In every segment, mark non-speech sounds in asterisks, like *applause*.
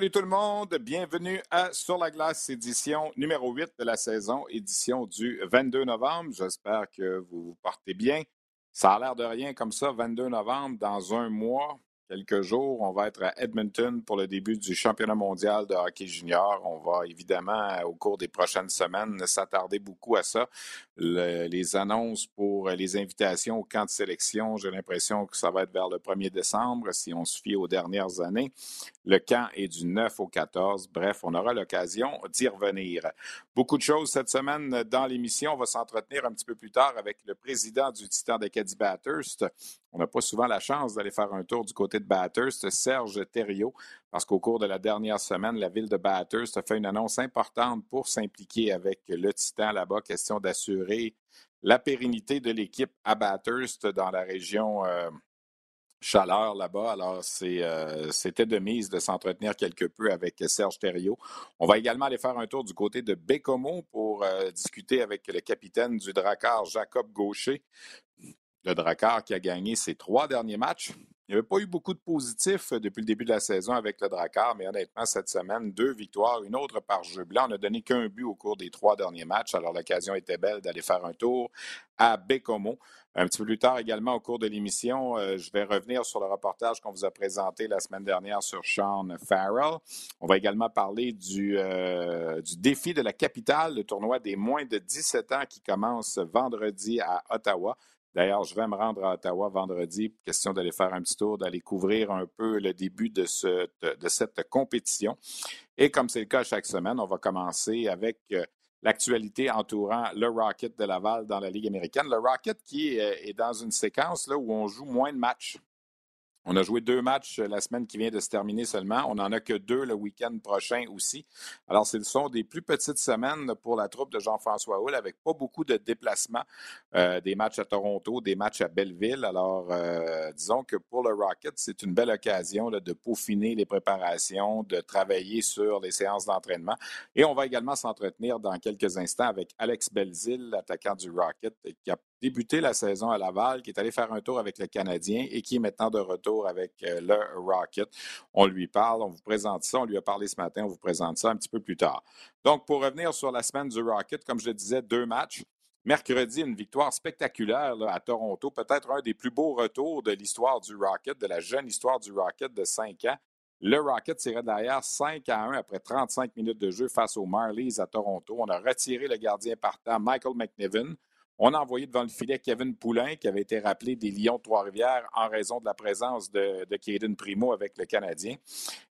Salut tout le monde, bienvenue à Sur la glace, édition numéro 8 de la saison, édition du 22 novembre. J'espère que vous vous portez bien. Ça a l'air de rien comme ça, 22 novembre, dans un mois, quelques jours, on va être à Edmonton pour le début du championnat mondial de hockey junior. On va évidemment, au cours des prochaines semaines, s'attarder beaucoup à ça. les annonces pour les invitations au camp de sélection, j'ai l'impression que ça va être vers le 1er décembre, si on se fie aux dernières années. Le camp est du 9 au 14. Bref, on aura l'occasion d'y revenir. Beaucoup de choses cette semaine dans l'émission. On va s'entretenir un petit peu plus tard avec le président du Titan d'Acadie Bathurst. On n'a pas souvent la chance d'aller faire un tour du côté de Bathurst, Serge Thériault, parce qu'au cours de la dernière semaine, la ville de Bathurst a fait une annonce importante pour s'impliquer avec le Titan là-bas, question d'assurer la pérennité de l'équipe à Bathurst dans la région euh, chaleur là-bas. Alors, euh, c'était de mise de s'entretenir quelque peu avec Serge Thériault. On va également aller faire un tour du côté de Bécomo pour euh, discuter avec le capitaine du Dracar, Jacob Gaucher. Le Dracar qui a gagné ses trois derniers matchs. Il n'y avait pas eu beaucoup de positifs euh, depuis le début de la saison avec le Dracar, mais honnêtement, cette semaine, deux victoires, une autre par jeu blanc. On n'a donné qu'un but au cours des trois derniers matchs, alors l'occasion était belle d'aller faire un tour à Bécomo. Un petit peu plus tard également au cours de l'émission, euh, je vais revenir sur le reportage qu'on vous a présenté la semaine dernière sur Sean Farrell. On va également parler du, euh, du défi de la capitale, le tournoi des moins de 17 ans qui commence vendredi à Ottawa. D'ailleurs, je vais me rendre à Ottawa vendredi. Question d'aller faire un petit tour, d'aller couvrir un peu le début de, cette compétition. Et comme c'est le cas chaque semaine, on va commencer avec euh, l'actualité entourant le Rocket de Laval dans la Ligue américaine. Le Rocket qui est, est dans une séquence où on joue moins de matchs on a joué deux matchs euh, la semaine qui vient de se terminer seulement. On n'en a que deux le week-end prochain aussi. Alors, ce sont des plus petites semaines pour la troupe de Jean-François Hull avec pas beaucoup de déplacements, euh, des matchs à Toronto, des matchs à Belleville. Alors, euh, disons que pour le Rocket, c'est une belle occasion de peaufiner les préparations, de travailler sur les séances d'entraînement. Et on va également s'entretenir dans quelques instants avec Alex Belzil, l'attaquant du Rocket, qui a débuté la saison à Laval, qui est allé faire un tour avec le Canadien et qui est maintenant de retour avec euh, le Rocket. On lui parle, on vous présente ça, on lui a parlé ce matin, on vous présente ça un petit peu plus tard. Donc, pour revenir sur la semaine du Rocket, comme je le disais, deux matchs. Mercredi, une victoire spectaculaire à Toronto, peut-être un des plus beaux retours de l'histoire du Rocket, de la jeune histoire du Rocket de cinq ans. Le Rocket tirait derrière 5 à 1 après 35 minutes de jeu face aux Marlies à Toronto. On a retiré le gardien partant, Michael McNiven. On a envoyé devant le filet Kevin Poulain, qui avait été rappelé des Lions de Trois-Rivières en raison de la présence de, de Primo avec le Canadien.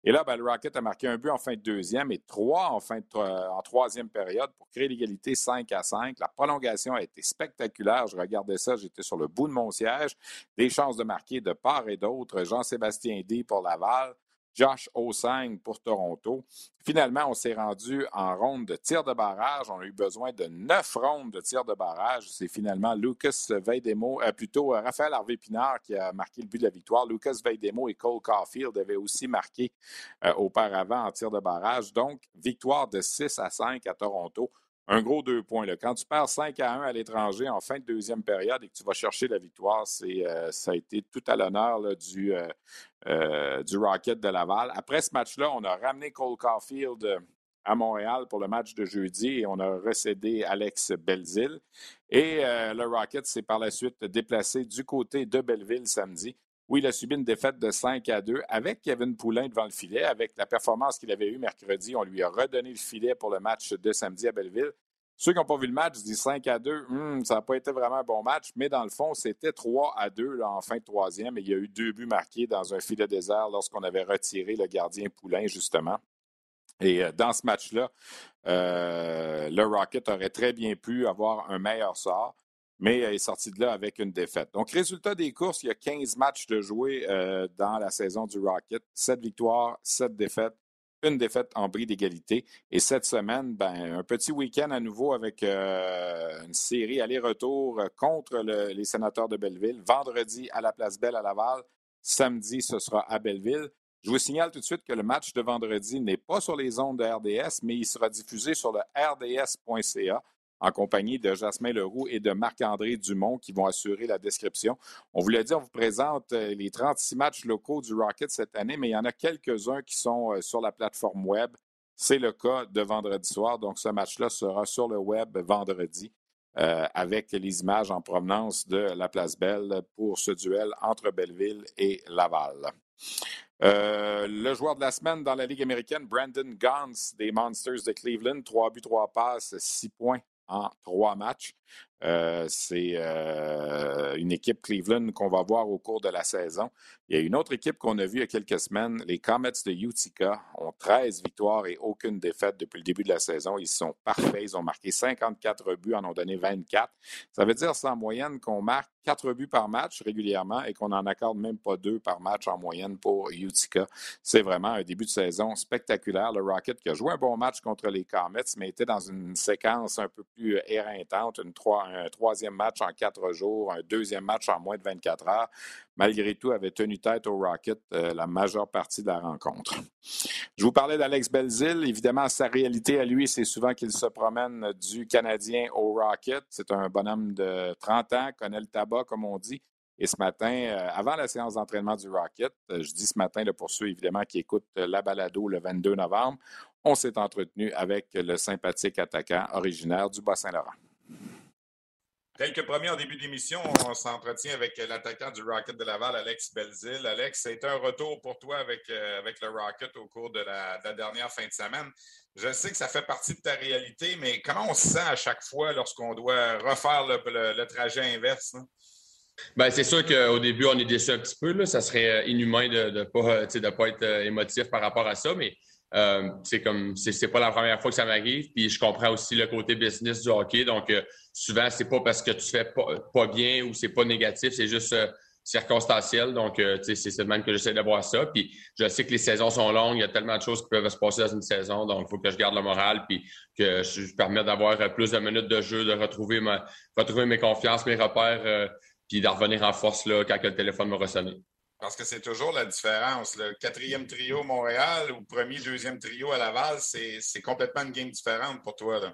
Et là, ben, le Rocket a marqué un but en fin de deuxième et trois en, fin en troisième période pour créer l'égalité 5 à 5. La prolongation a été spectaculaire. Je regardais ça, j'étais sur le bout de mon siège. Des chances de marquer de part et d'autre. Jean-Sébastien D pour Laval. Josh Osang pour Toronto. Finalement, on s'est rendu en ronde de tir de barrage. On a eu besoin de neuf rondes de tir de barrage. C'est finalement Lucas Veidemo, euh, plutôt euh, Raphaël Harvey-Pinard qui a marqué le but de la victoire. Lucas Veidemo et Cole Caulfield avaient aussi marqué euh, auparavant en tir de barrage. Donc, victoire de 6 à 5 à Toronto un gros deux points. Là. Quand tu perds 5 à 1 à l'étranger en fin de deuxième période et que tu vas chercher la victoire, euh, ça a été tout à l'honneur du, euh, euh, du Rocket de Laval. Après ce match-là, on a ramené Cole Caulfield à Montréal pour le match de jeudi et on a recédé Alex Belzil. Et le Rocket s'est par la suite déplacé du côté de Belleville samedi où il a subi une défaite de 5 à 2 avec Kevin Poulain devant le filet. Avec la performance qu'il avait eue mercredi, on lui a redonné le filet pour le match de samedi à Belleville. Ceux qui n'ont pas vu le match disent 5 à 2, hmm, ça n'a pas été vraiment un bon match, mais dans le fond, c'était 3 à 2 en fin de troisième et il y a eu deux buts marqués dans un filet désert lorsqu'on avait retiré le gardien Poulain, justement. Et euh, dans ce match-là, euh, le Rocket aurait très bien pu avoir un meilleur sort, mais est sorti de là avec une défaite. Donc, résultat des courses, il y a 15 matchs de jouer euh, dans la saison du Rocket, 7 victoires, 7 défaites, une défaite en bris d'égalité. Et cette semaine, ben, un petit week-end à nouveau avec euh, une série aller-retour contre les sénateurs de Belleville. Vendredi à la Place Belle à Laval. Samedi, ce sera à Belleville. Je vous signale tout de suite que le match de vendredi n'est pas sur les ondes de RDS, mais il sera diffusé sur le rds.ca en compagnie de Jasmin Leroux et de Marc-André Dumont qui vont assurer la description. On vous l'a dit, on vous présente euh, les 36 matchs locaux du Rocket cette année, mais il y en a quelques-uns qui sont euh, sur la plateforme web. C'est le cas de vendredi soir, donc ce match-là sera sur le web vendredi. Euh, avec les images en provenance de la Place Belle pour ce duel entre Belleville et Laval. le joueur de la semaine dans la Ligue américaine, Brandon Gans des Monsters de Cleveland, 3 buts, 3 passes, 6 points en trois matchs. Euh, c'est euh, une équipe Cleveland qu'on va voir au cours de la saison. Il y a une autre équipe qu'on a vue il y a quelques semaines, les Comets de Utica, ont 13 victoires et aucune défaite depuis le début de la saison. Ils sont parfaits. Ils ont marqué 54 buts, en ont donné 24. Ça veut dire, en moyenne qu'on marque 4 buts par match régulièrement et qu'on n'en accorde même pas deux par match en moyenne pour Utica. C'est vraiment un début de saison spectaculaire. Le Rocket qui a joué un bon match contre les Comets, mais était dans une séquence un peu plus éreintante, une 3 un troisième match en quatre jours, un deuxième match en moins de 24 heures. Malgré tout, avait tenu tête au Rocket euh, la majeure partie de la rencontre. Je vous parlais d'Alex Belzil. Évidemment, sa réalité à lui, c'est souvent qu'il se promène du Canadien au Rocket. C'est un bonhomme de 30 ans, connaît le tabac, comme on dit. Et ce matin, euh, avant la séance d'entraînement du Rocket, euh, je dis ce matin pour ceux évidemment qui écoutent la balado le 22 novembre, on s'est entretenu avec le sympathique attaquant originaire du Bas-Saint-Laurent. Tel que promis en début d'émission, on s'entretient avec l'attaquant du Rocket de Laval, Alex Belzil. Alex, c'est un retour pour toi avec, euh, avec le Rocket au cours de la, dernière fin de semaine. Je sais que ça fait partie de ta réalité, mais comment on se sent à chaque fois lorsqu'on doit refaire le, trajet inverse? Ben, c'est sûr qu'au début, on est déçu un petit peu. Là. Ça serait inhumain de ne pas, pas être euh, émotif par rapport à ça, mais euh, c'est comme c'est pas la première fois que ça m'arrive. Puis je comprends aussi le côté business du hockey. Donc euh, souvent, c'est pas parce que tu fais pas, bien ou c'est pas négatif, c'est juste euh, circonstanciel. Donc, c'est le même que j'essaie de voir ça. Puis je sais que les saisons sont longues, il y a tellement de choses qui peuvent se passer dans une saison. Donc, il faut que je garde le moral puis que je, permette d'avoir plus de minutes de jeu, de retrouver ma retrouver mes confiances, mes repères, puis de revenir en force là, quand le téléphone me ressonne. Parce que c'est toujours la différence. Le quatrième trio Montréal ou premier, deuxième trio à Laval, c'est complètement une game différente pour toi. Là.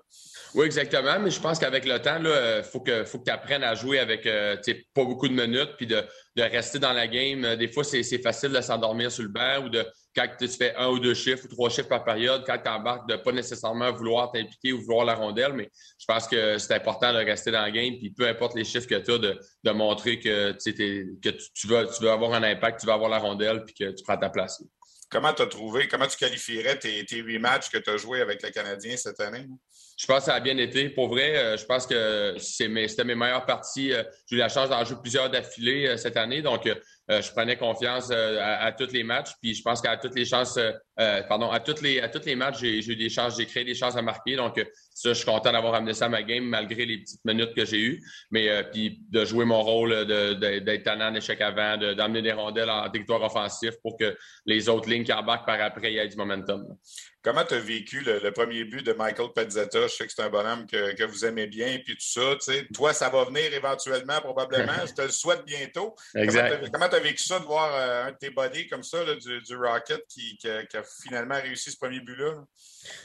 Oui, exactement. Mais je pense qu'avec le temps, il faut que, faut que tu apprennes à jouer avec euh, pas beaucoup de minutes puis de, rester dans la game. Des fois, c'est facile de s'endormir sur le banc ou de quand tu fais un ou deux chiffres ou trois chiffres par période, quand tu embarques, de ne pas nécessairement vouloir t'impliquer ou vouloir la rondelle, mais je pense que c'est important de rester dans le game, puis peu importe les chiffres que tu as, de, montrer que, que tu, veux, tu avoir un impact, tu veux avoir la rondelle, puis que tu prends ta place. Comment tu as trouvé, comment tu qualifierais tes, huit matchs que tu as joués avec le Canadien cette année? Je pense que ça a bien été. Pour vrai, euh, je pense que c'était mes, meilleures parties. Euh, j'ai eu la chance d'en jouer plusieurs d'affilée euh, cette année. Donc, je prenais confiance à, tous les matchs. Puis je pense qu'à toutes les chances, pardon, à toutes les, à tous les matchs, j'ai eu des chances, j'ai créé des chances à marquer. Donc, ça, je suis content d'avoir amené ça à ma game malgré les petites minutes que j'ai eues. Mais puis de jouer mon rôle d'être tannant d'échec avant, d'amener des rondelles en territoire offensif pour que les autres lignes qui embarquent par après, il y ait du momentum. Comment tu as vécu le, premier but de Michael Pezzetta? Je sais que c'est un bonhomme que, vous aimez bien, puis tout ça. Toi, ça va venir éventuellement, probablement. Je te le souhaite bientôt. Exact. Comment tu as, vécu ça de voir euh, un de tes buddies comme ça, du, Rocket, qui, a, finalement réussi ce premier but-là?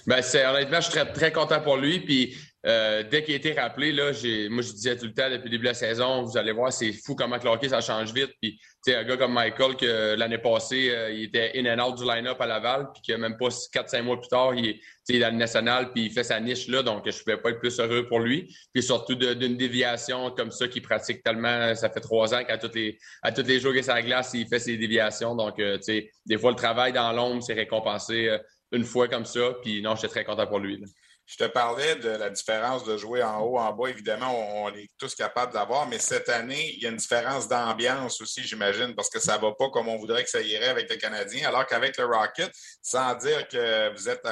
Ben, honnêtement, je suis très, très content pour lui. Puis euh, dès qu'il a été rappelé, là, moi, je disais tout le temps depuis le début de la saison, vous allez voir, c'est fou comment le ça change vite. Puis, un gars comme Michael, que l'année passée, euh, il était in and out du line-up à Laval, puis que même pas 4-5 mois plus tard, il, est dans le national, puis il fait sa niche là. Donc, je ne pouvais pas être plus heureux pour lui. Puis surtout d'une déviation comme ça qu'il pratique tellement, ça fait trois ans qu'à tous les, à tous les jours qu'il sa glace, il fait ses déviations. Donc, euh, des fois, le travail dans l'ombre, c'est récompensé une fois comme ça. Puis non, j'étais très content pour lui. Je te parlais de la différence de jouer en haut, en bas. Évidemment, on, est tous capables d'avoir, mais cette année, il y a une différence d'ambiance aussi, j'imagine, parce que ça ne va pas comme on voudrait que ça irait avec le Canadien, alors qu'avec le Rocket, sans dire que vous êtes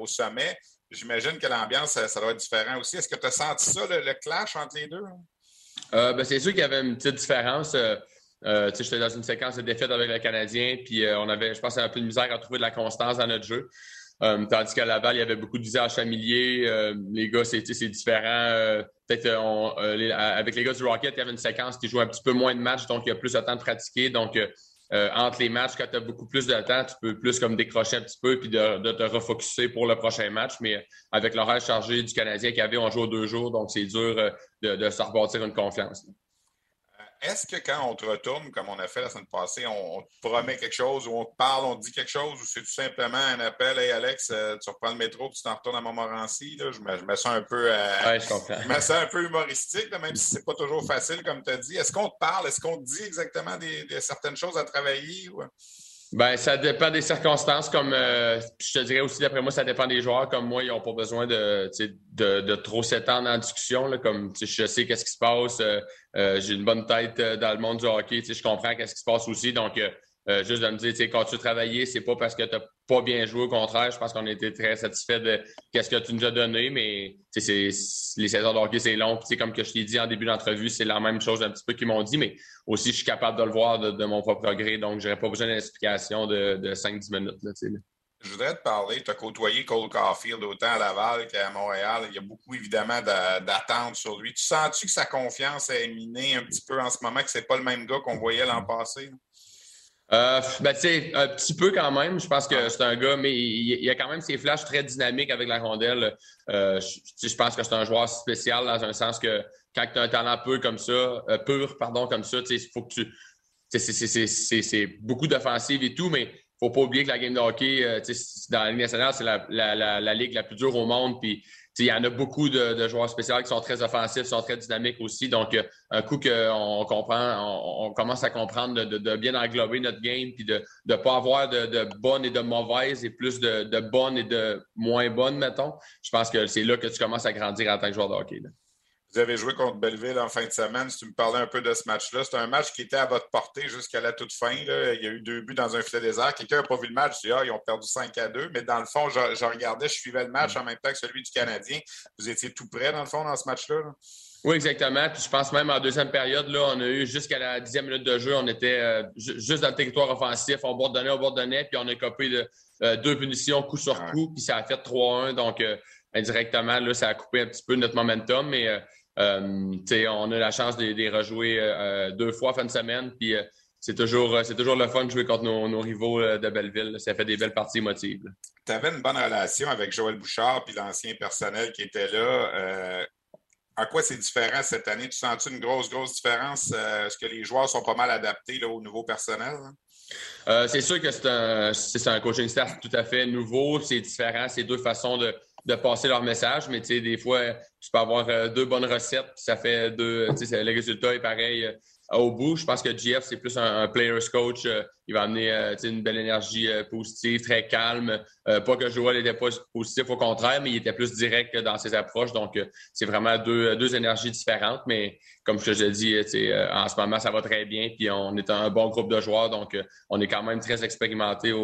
au sommet, j'imagine que l'ambiance, ça, doit être différent aussi. Est-ce que tu as senti ça, le, clash entre les deux? Euh, ben, c'est sûr qu'il y avait une petite différence. Euh, euh, j'étais dans une séquence de défaites avec le Canadien, puis on avait, je pense, un peu de misère à trouver de la constance dans notre jeu. Euh, tandis qu'à Laval, il y avait beaucoup de visages familiers. Euh, les gars, c'est différent. Euh, peut-être avec les gars du Rocket, il y avait une séquence qui joue un petit peu moins de matchs, donc il y a plus de temps de pratiquer. Donc, entre les matchs, quand tu as beaucoup plus de temps, tu peux plus comme décrocher un petit peu puis de, te refocuser pour le prochain match. Mais avec l'horaire chargé du Canadien qu'il y avait, on joue deux jours, donc c'est dur de, de se rebâtir une confiance est-ce que quand on te retourne, comme on a fait la semaine passée, on, te promet quelque chose ou on te parle, on te dit quelque chose ou c'est tout simplement un appel Hey Alex, euh, tu reprends le métro tu t'en retournes à Montmorency? Là, je, me, je me sens un peu euh, je, me sens un peu humoristique, même si c'est pas toujours facile, comme tu as dit. Est-ce qu'on te parle? Est-ce qu'on te dit exactement des, certaines choses à travailler? Ou... Ben, ça dépend des circonstances. Comme euh, je te dirais aussi, d'après moi, ça dépend des joueurs. Comme moi, ils n'ont pas besoin de, de, de trop s'étendre en discussion. Là, comme je sais qu'est-ce qui se passe. Euh, euh, j'ai une bonne tête dans le monde du hockey. Je comprends qu'est-ce qui se passe aussi. Donc, juste de me dire, quand tu travailles, c'est pas parce que tu n'as pas bien joué. Au contraire, je pense qu'on été très satisfait de qu'est-ce que tu nous as donné. Mais les saisons de c'est long. comme que je t'ai dit en début d'entrevue, c'est la même chose un petit peu qu'ils m'ont dit. Mais aussi, je suis capable de le voir de, mon propre gré. Donc, je n'aurais pas besoin d'une explication de, de 5-10 minutes. Je voudrais te parler, tu as côtoyé Cole Caulfield autant à Laval qu'à Montréal. Il y a beaucoup, évidemment, d'attentes sur lui. Tu sens-tu que sa confiance est minée un petit peu en ce moment, que ce n'est pas le même gars qu'on voyait l'an passé? Euh, ben, tu sais, un petit peu quand même. Je pense que c'est un gars, mais il, y a quand même ses flashs très dynamiques avec la rondelle. Euh, je, pense que c'est un joueur spécial dans un sens que quand tu as un talent pur comme ça, euh, pur, pardon, comme ça, il faut que tu. C'est beaucoup d'offensive et tout, mais il faut pas oublier que la game de hockey, euh, dans la Ligue nationale, c'est la, la, la, ligue la plus dure au monde. Puis il y en a beaucoup de, joueurs spéciaux qui sont très offensifs, sont très dynamiques aussi. Donc, euh, un coup qu'on comprend, on, commence à comprendre de, bien englober notre game, puis de ne pas avoir de, bonnes et de mauvaises et plus de, bonnes et de moins bonnes, mettons. Je pense que c'est là que tu commences à grandir en tant que joueur de hockey. Vous avez joué contre Belleville en fin de semaine. Si tu me parlais un peu de ce match-là, c'est un match qui était à votre portée jusqu'à la toute fin. Il y a eu deux buts dans un filet désert. Quelqu'un n'a pas vu le match. Je dis, ah, ils ont perdu 5 à 2. Mais dans le fond, je, regardais, je suivais le match en même temps que celui du Canadien. Vous étiez tout près, dans le fond, dans ce match-là? Oui, exactement. Puis je pense même en deuxième période, là, on a eu jusqu'à la dixième minute de jeu, on était euh, juste dans le territoire offensif, on bordonnait, on bordonnait, puis on a coupé de, euh, deux punitions coup sur coup, puis ça a fait 3-1. Donc, euh, indirectement, là, ça a coupé un petit peu notre momentum, mais on a la chance de, les rejouer euh, euh, deux fois fin de semaine. Puis c'est toujours, c'est toujours le fun de jouer contre nos, rivaux de Belleville. Ça fait des belles parties émotives. Tu avais une bonne relation avec Joël Bouchard puis l'ancien personnel qui était là. en quoi c'est différent cette année? Tu sens -tu une grosse, grosse différence? Est-ce que les joueurs sont pas mal adaptés là, au nouveau personnel? c'est sûr que c'est un, un, coaching staff tout à fait nouveau. C'est différent. C'est deux façons de, de passer leur message, mais des fois, tu peux avoir euh, deux bonnes recettes, puis ça fait deux, le résultat est pareil euh, au bout. Je pense que GF, c'est plus un, player's coach. Euh, il va amener une belle énergie positive, très calme. pas que Joel n'était pas positif, au contraire, mais il était plus direct dans ses approches. Donc, c'est vraiment deux, deux énergies différentes. Mais comme je te l'ai dit, en ce moment, ça va très bien. Puis on est un bon groupe de joueurs. Donc, on est quand même très expérimenté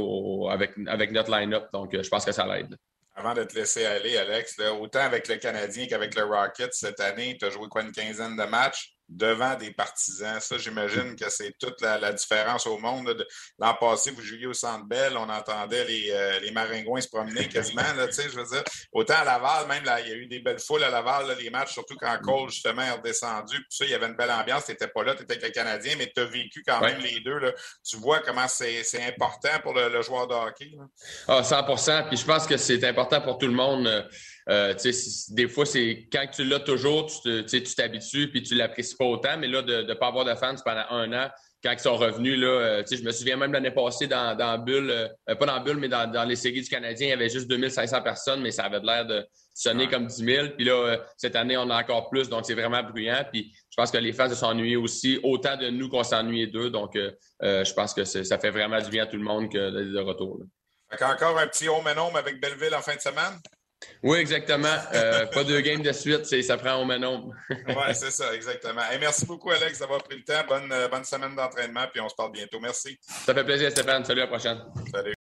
avec, avec notre line-up. Donc, je pense que ça l'aide. Avant de te laisser aller, Alex, autant avec le Canadien qu'avec le Rocket cette année, tu as joué quoi une quinzaine de matchs? Devant des partisans. Ça, j'imagine que c'est toute la, différence au monde. L'an passé, vous jouiez au Centre Bell, on entendait les, euh, les maringouins se promener quasiment. Là, je veux dire. Autant à Laval, même, là, il y a eu des belles foules à Laval, les matchs, surtout quand Cole, justement, est redescendu. Puis ça, il y avait une belle ambiance. Tu n'étais pas là, tu étais avec le Canadien, mais tu as vécu quand même les deux. Là. Tu vois comment c'est important pour le, joueur de hockey. Ah, 100 Puis je pense que c'est important pour tout le monde. Euh, des fois, c'est quand tu l'as toujours, tu t'habitues puis tu l'apprécies pas autant. Mais là, de ne pas avoir de fans pendant un an, quand ils sont revenus, là, euh, je me souviens même l'année passée dans, dans Bulle, euh, pas dans Bulle, mais dans, les séries du Canadien, il y avait juste 2500 personnes, mais ça avait l'air de sonner comme 10 000. Puis là, cette année, on a encore plus, donc c'est vraiment bruyant. Puis je pense que les fans se sont ennuyés aussi, autant de nous qu'on s'ennuyait d'eux. Donc, je pense que ça fait vraiment du bien à tout le monde que de retour. Encore un petit home and home avec Belleville en fin de semaine? Oui, exactement. Euh, pas deux games de suite, ça prend au même *laughs* oui, c'est ça, exactement. merci beaucoup, Alex, d'avoir pris le temps. Bonne, euh, bonne semaine d'entraînement, puis on se parle bientôt. Merci. Ça fait plaisir, Stéphane. Salut, à la prochaine. Salut.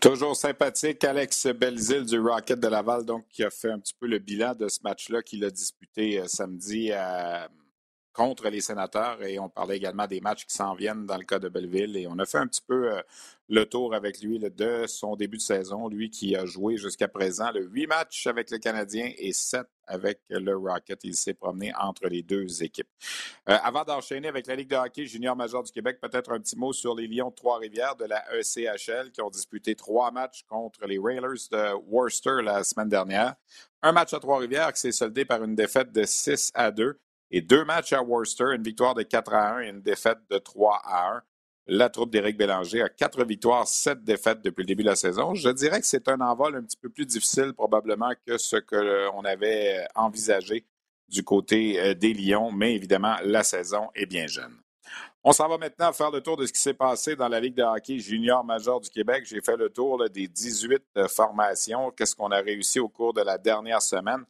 Toujours sympathique, Alex Belzil du Rocket de Laval, donc qui a fait un petit peu le bilan de ce match-là qu'il a disputé euh, samedi à contre les sénateurs et on parlait également des matchs qui s'en viennent dans le cas de Belleville et on a fait un petit peu euh, le tour avec lui de son début de saison, lui qui a joué jusqu'à présent le huit matchs avec le Canadien et sept avec le Rocket. Il s'est promené entre les deux équipes. Euh, avant d'enchaîner avec la Ligue de hockey junior major du Québec, peut-être un petit mot sur les Lions de Trois-Rivières de la ECHL qui ont disputé trois matchs contre les Railers de Worcester la semaine dernière. Un match à Trois-Rivières qui s'est soldé par une défaite de 6 à 2 et deux matchs à Worcester, une victoire de 4 à 1 et une défaite de 3 à 1. La troupe d'Éric Bélanger a quatre victoires, sept défaites depuis le début de la saison. Je dirais que c'est un envol un petit peu plus difficile probablement que ce qu'on avait envisagé du côté euh, des Lions, mais évidemment, la saison est bien jeune. On s'en va maintenant faire le tour de ce qui s'est passé dans la Ligue de hockey junior major du Québec. J'ai fait le tour des 18 euh, formations. Qu'est-ce qu'on a réussi au cours de la dernière semaine?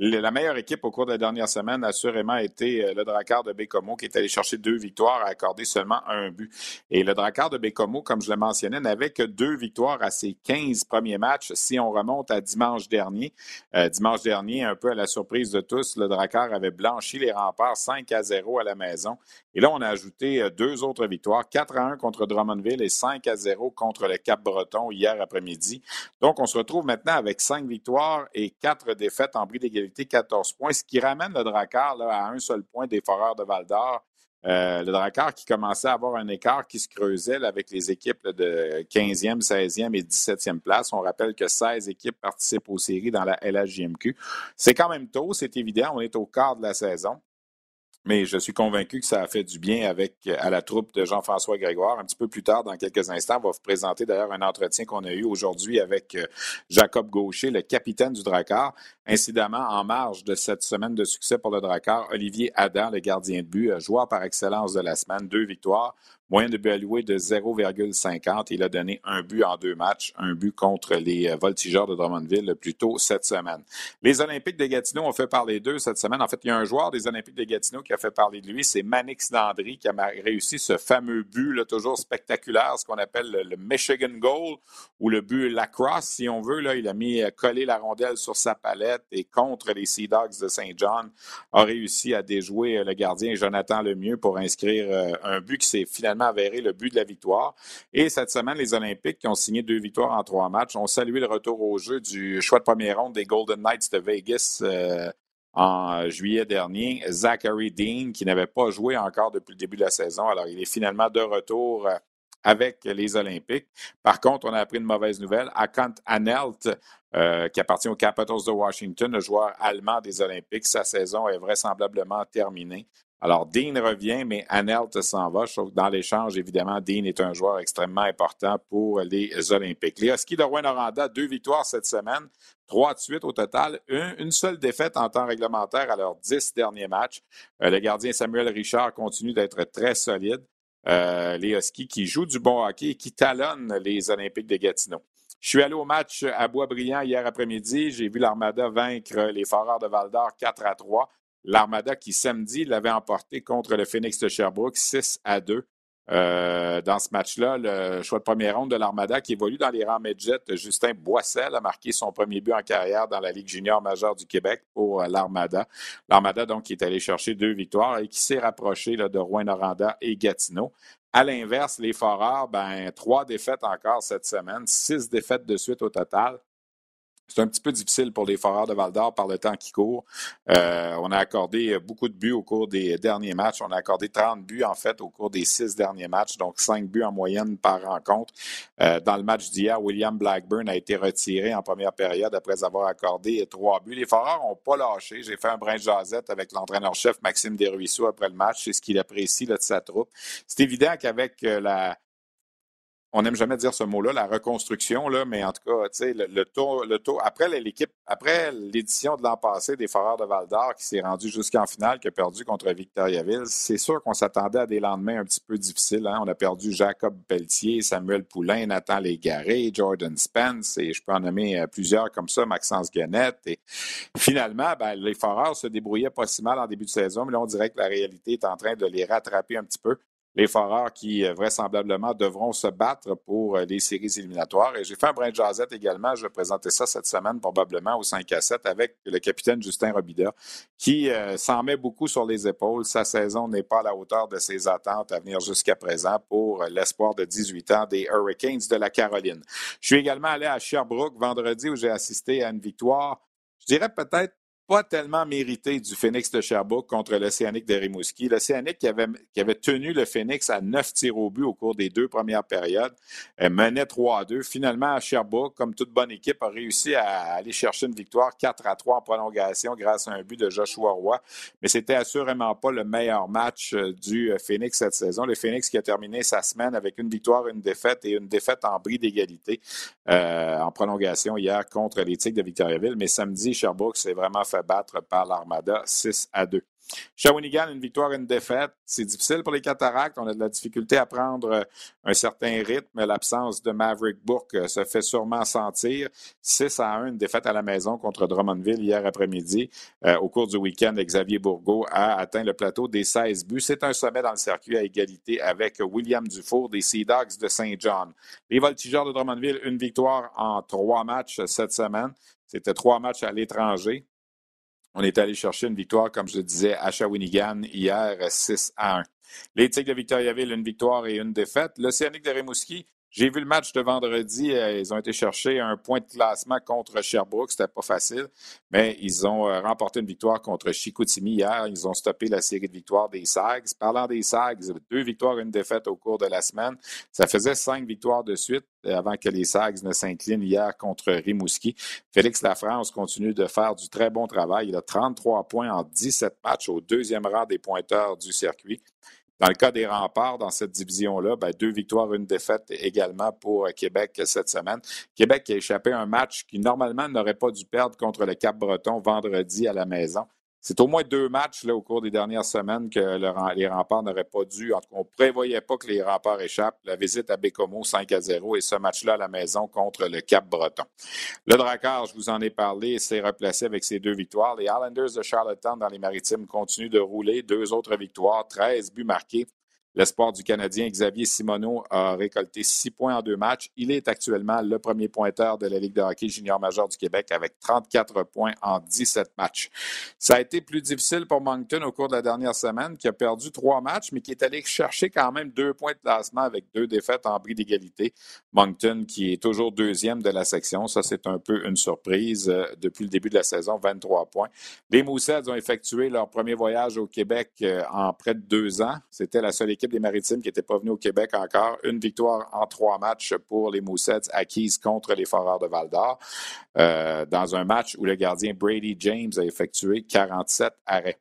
La meilleure équipe au cours de la dernière semaine a assurément été euh, le Drakkar de Bécomo qui est allé chercher deux victoires à accorder seulement un but. Et le Drakkar de Bécomo, comme je le mentionnais, n'avait que deux victoires à ses 15 premiers matchs. Si on remonte à dimanche dernier, euh, dimanche dernier, un peu à la surprise de tous, le Drakkar avait blanchi les remparts 5 à 0 à la maison. Et là, on a ajouté euh, deux autres victoires, 4 à 1 contre Drummondville et 5 à 0 contre le Cap-Breton hier après-midi. Donc, on se retrouve maintenant avec cinq victoires et quatre défaites en bris d'égalité 14 points, ce qui ramène le Drakkar à un seul point des Foreurs de Val-d'Or. Euh, le Drakkar qui commençait à avoir un écart qui se creusait avec les équipes de 15e, 16e et 17e place. On rappelle que 16 équipes participent aux séries dans la LHJMQ. C'est quand même tôt, c'est évident. On est au quart de la saison. Mais je suis convaincu que ça a fait du bien avec à la troupe de Jean-François Grégoire. Un petit peu plus tard, dans quelques instants, on va vous présenter d'ailleurs un entretien qu'on a eu aujourd'hui avec euh, Jacob Gaucher, le capitaine du Drakkar. Incidemment, en marge de cette semaine de succès pour le Drakkar, Olivier Adam, le gardien de but, euh, joueur par excellence de la semaine, deux victoires, Moyen de but alloué de 0,50. Il a donné un but en deux matchs, un but contre les euh, Voltigeurs de Drummondville plus tôt cette semaine. Les Olympiques de Gatineau ont fait parler d'eux cette semaine. En fait, il y a un joueur des Olympiques de Gatineau qui a fait parler de lui, c'est Manix Landry qui a réussi ce fameux but là, toujours spectaculaire, ce qu'on appelle le, Michigan Goal ou le but lacrosse, si on veut. Là, il a mis euh, collé la rondelle sur sa palette et contre les Sea Dogs de Saint John a réussi à déjouer euh, le gardien Jonathan Lemieux pour inscrire un but qui s'est finalement avéré le but de la victoire. Et cette semaine, les Olympiques, qui ont signé deux victoires en trois matchs, ont salué le retour au jeu du choix de première ronde des Golden Knights de Vegas euh, en juillet dernier. Zachary Dean, qui n'avait pas joué encore depuis le début de la saison. Alors, il est finalement de retour euh, avec les Olympiques. Par contre, on a appris une mauvaise nouvelle. Akant Anelt, euh, qui appartient aux Capitals de Washington, le joueur allemand des Olympiques, sa saison est vraisemblablement terminée. Alors, Dean revient, mais Anelt s'en va. Trouve que dans l'échange, évidemment, Dean est un joueur extrêmement important pour les Olympiques. Les Huskies de Rouen-Noranda, deux victoires cette semaine, trois de suite au total, une, seule défaite en temps réglementaire à leurs dix derniers matchs. Euh, le gardien Samuel Richard continue d'être très solide. Euh, les Huskies qui jouent du bon hockey et qui talonnent les Olympiques de Gatineau. Je suis allé au match à Boisbriand hier après-midi. J'ai vu l'Armada vaincre les Foreurs de Val-d'Or 4 à 3 l'Armada qui samedi l'avait emporté contre le Phoenix de Sherbrooke 6 à 2. Euh, dans ce match-là, le choix de première ronde de l'Armada qui évolue dans les rangs Medjet, Justin Boissel a marqué son premier but en carrière dans la Ligue junior majeure du Québec pour euh, l'Armada. L'Armada, donc, qui est allé chercher deux victoires et qui s'est rapproché de Rouen-Noranda et Gatineau. À l'inverse, les Foreurs, ben, trois défaites encore cette semaine, six défaites de suite au total. C'est un petit peu difficile pour les Foreurs de Val d'Or par le temps qui court. Euh, on a accordé beaucoup de buts au cours des derniers matchs. On a accordé 30 buts, en fait, au cours des six derniers matchs, donc cinq buts en moyenne par rencontre. Euh, dans le match d'hier, William Blackburn a été retiré en première période après avoir accordé trois buts. Les Foreurs n'ont pas lâché. J'ai fait un brin de jasette avec l'entraîneur-chef Maxime Desruisseaux après le match. C'est ce qu'il apprécie de sa troupe. C'est évident qu'avec euh, la on n'aime jamais dire ce mot-là, la reconstruction, là, mais en tout cas, le, le, taux, le taux, après l'équipe, après l'édition de l'an passé des Foreurs de Val d'Or qui s'est rendu jusqu'en finale, qui a perdu contre Victoriaville, c'est sûr qu'on s'attendait à des lendemains un petit peu difficiles. Hein. On a perdu Jacob Pelletier, Samuel Poulain, Nathan Légaré, Jordan Spence, et je peux en nommer euh, plusieurs comme ça, Maxence Guenette. Et finalement, ben, les Foreurs se débrouillaient pas si mal en début de saison, mais là, on dirait que la réalité est en train de les rattraper un petit peu les Foreurs qui euh, vraisemblablement devront se battre pour euh, les séries éliminatoires. Et j'ai fait un brin de jasette également. Je vais présenter ça cette semaine probablement au 5 à 7 avec le capitaine Justin Robida qui euh, s'en met beaucoup sur les épaules. Sa saison n'est pas à la hauteur de ses attentes à venir jusqu'à présent pour l'espoir de 18 ans des Hurricanes de la Caroline. Je suis également allé à Sherbrooke vendredi où j'ai assisté à une victoire je dirais peut-être pas tellement mérité du Phoenix de Sherbrooke contre l'Océanique de Rimouski. L'Océanique qui avait, qui avait tenu le Phoenix à neuf tirs au but au cours des deux premières périodes, menait 3 à 2. Finalement, à Sherbrooke, comme toute bonne équipe, a réussi à aller chercher une victoire 4 à 3 en prolongation grâce à un but de Joshua Roy. Mais c'était assurément pas le meilleur match euh, du euh, Phoenix cette saison. Le Phoenix qui a terminé sa semaine avec une victoire, une défaite et une défaite en bris d'égalité euh, en prolongation hier contre les Tigres de Victoriaville. Mais samedi, Sherbrooke s'est vraiment battre par l'Armada 6 à 2. Shawinigan, une victoire une défaite. C'est difficile pour les Cataractes. On a de la difficulté à prendre euh, un certain rythme. L'absence de Maverick Bourque euh, se fait sûrement sentir. 6 à 1, une défaite à la maison contre Drummondville hier après-midi. Euh, au cours du week-end, Xavier Bourgault a atteint le plateau des 16 buts. C'est un sommet dans le circuit à égalité avec William Dufour des Sea Dogs de Saint John. Les Voltigeurs de Drummondville, une victoire en trois matchs cette semaine. C'était trois matchs à l'étranger. On est allé chercher une victoire, comme je le disais, à Shawinigan hier, 6 à 1. Les Tigres de Victoriaville, une victoire et une défaite. L'Océanique de Rimouski, j'ai vu le match de vendredi. Euh, ils ont été chercher un point de classement contre Sherbrooke. C'était pas facile, mais ils ont euh, remporté une victoire contre Chicoutimi hier. Ils ont stoppé la série de victoires des Sags. Parlant des Sags, deux victoires une défaite au cours de la semaine. Ça faisait cinq victoires de suite avant que les Sags ne s'inclinent hier contre Rimouski. Félix Lafrance continue de faire du très bon travail. Il a 33 points en 17 matchs au deuxième rang des pointeurs du circuit. Dans le cas des remparts, dans cette division-là, ben, deux victoires, une défaite également pour Québec cette semaine. Québec a échappé à un match qui normalement n'aurait pas dû perdre contre le Cap-Breton vendredi à la maison. C'est au moins deux matchs là, au cours des dernières semaines que les remparts n'auraient pas dû. En tout cas, on ne prévoyait pas que les remparts échappent. La visite à Bécomo 5 à 0 et ce match-là à la maison contre le Cap-Breton. Le Drakkar, je vous en ai parlé, s'est replacé avec ses deux victoires. Les Islanders de Charlottetown dans les maritimes continuent de rouler. Deux autres victoires, 13 buts marqués. L'espoir du Canadien Xavier Simoneau a récolté six points en deux matchs. Il est actuellement le premier pointeur de la Ligue de hockey junior majeur du Québec avec 34 points en 17 matchs. Ça a été plus difficile pour Moncton au cours de la dernière semaine, qui a perdu trois matchs, mais qui est allé chercher quand même deux points de classement avec deux défaites en bris d'égalité. Moncton qui est toujours deuxième de la section. Ça, c'est un peu une surprise euh, depuis le début de la saison, 23 points. Les Moussets ont effectué leur premier voyage au Québec euh, en près de deux ans. C'était la seule équipe des Maritimes qui n'était pas venu au Québec encore. Une victoire en trois matchs pour les Moussets acquises contre les Foreurs de Val-d'Or euh, dans un match où le gardien Brady James a effectué 47 arrêts.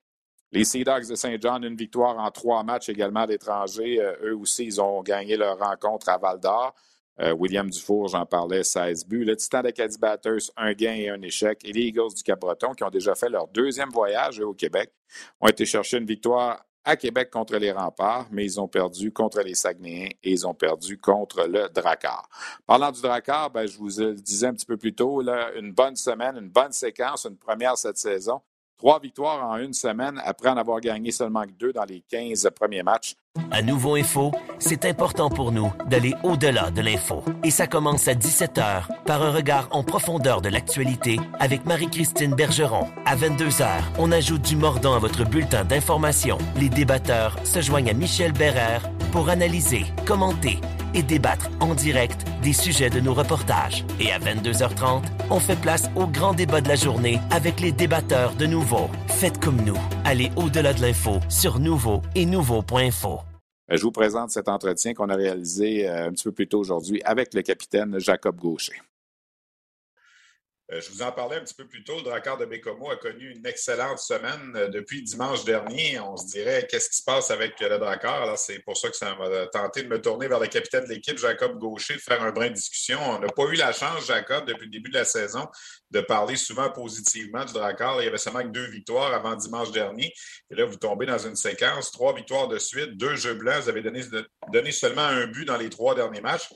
Les Sea Dogs de Saint-Jean, une victoire en trois matchs également à l'étranger. Euh, eux aussi, ils ont gagné leur rencontre à Val-d'Or. Euh, William Dufour, j'en parlais, 16 buts. Le Titan d'Acadie Batters, un gain et un échec. Et les Eagles du Cap-Breton, qui ont déjà fait leur deuxième voyage au Québec, ont été chercher une victoire à Québec contre les remparts, mais ils ont perdu contre les Saguenayens et ils ont perdu contre le Drakkar. Parlant du Drakkar, ben, je vous le disais un petit peu plus tôt, une bonne semaine, une bonne séquence, une première cette saison. Trois victoires en une semaine après en avoir gagné seulement deux dans les 15 premiers matchs. À Nouveau Info, c'est important pour nous d'aller au-delà de l'info. Et ça commence à 17h par un regard en profondeur de l'actualité avec Marie-Christine Bergeron. À 22h, on ajoute du mordant à votre bulletin d'information. Les débatteurs se joignent à Michel Bérère pour analyser, commenter et débattre en direct des sujets de nos reportages. Et à 22h30, on fait place au grand débat de la journée avec les débatteurs de Nouveau. Faites comme nous. Allez au-delà de l'info sur Nouveau et Nouveau.info. Je vous présente cet entretien qu'on a réalisé euh, un petit peu plus tôt aujourd'hui avec le capitaine Jacob Gaucher. Euh, je vous en parlais un petit peu plus tôt. Le Dracard de Bécomo a connu une excellente semaine euh, depuis dimanche dernier. On se dirait qu'est-ce qui se passe avec le Dracard. Alors, c'est pour ça que ça m'a tenté de me tourner vers le capitaine de l'équipe, Jacob Gaucher, de faire un brin de discussion. On n'a pas eu la chance, Jacob, depuis le début de la saison, de parler souvent positivement du Dracard. Il y avait seulement que deux victoires avant dimanche dernier. Et là, vous tombez dans une séquence, trois victoires de suite, deux jeux blancs. Vous avez donné seulement un but dans les trois derniers matchs.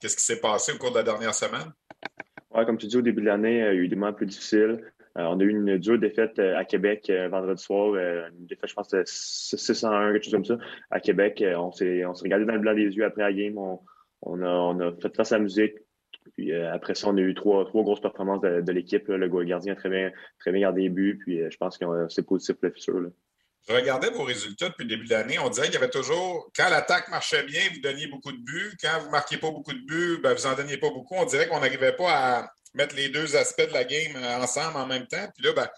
Qu'est-ce qui s'est passé au cours de la dernière semaine? Comme tu dis, au début de l'année, il y a eu des moments plus difficiles. Euh, on a eu une dure défaite euh, à Québec euh, vendredi soir, une défaite, je pense, de 601, quelque chose comme ça. À Québec, on s'est regardé dans le blanc des yeux après la game. On, a, on a fait face à la musique. Puis après ça, on a eu trois, trois grosses performances de, l'équipe. Le gardien a très bien, très bien gardé les buts. Puis je pense que c'est positif pour le futur. Là. Je vos résultats depuis le début de l'année. On dirait qu'il y avait toujours, quand l'attaque marchait bien, vous donniez beaucoup de buts. Quand vous ne marquiez pas beaucoup de buts, ben, vous n'en donniez pas beaucoup. On dirait qu'on n'arrivait pas à mettre les deux aspects de la game ensemble en même temps. Puis là, ben,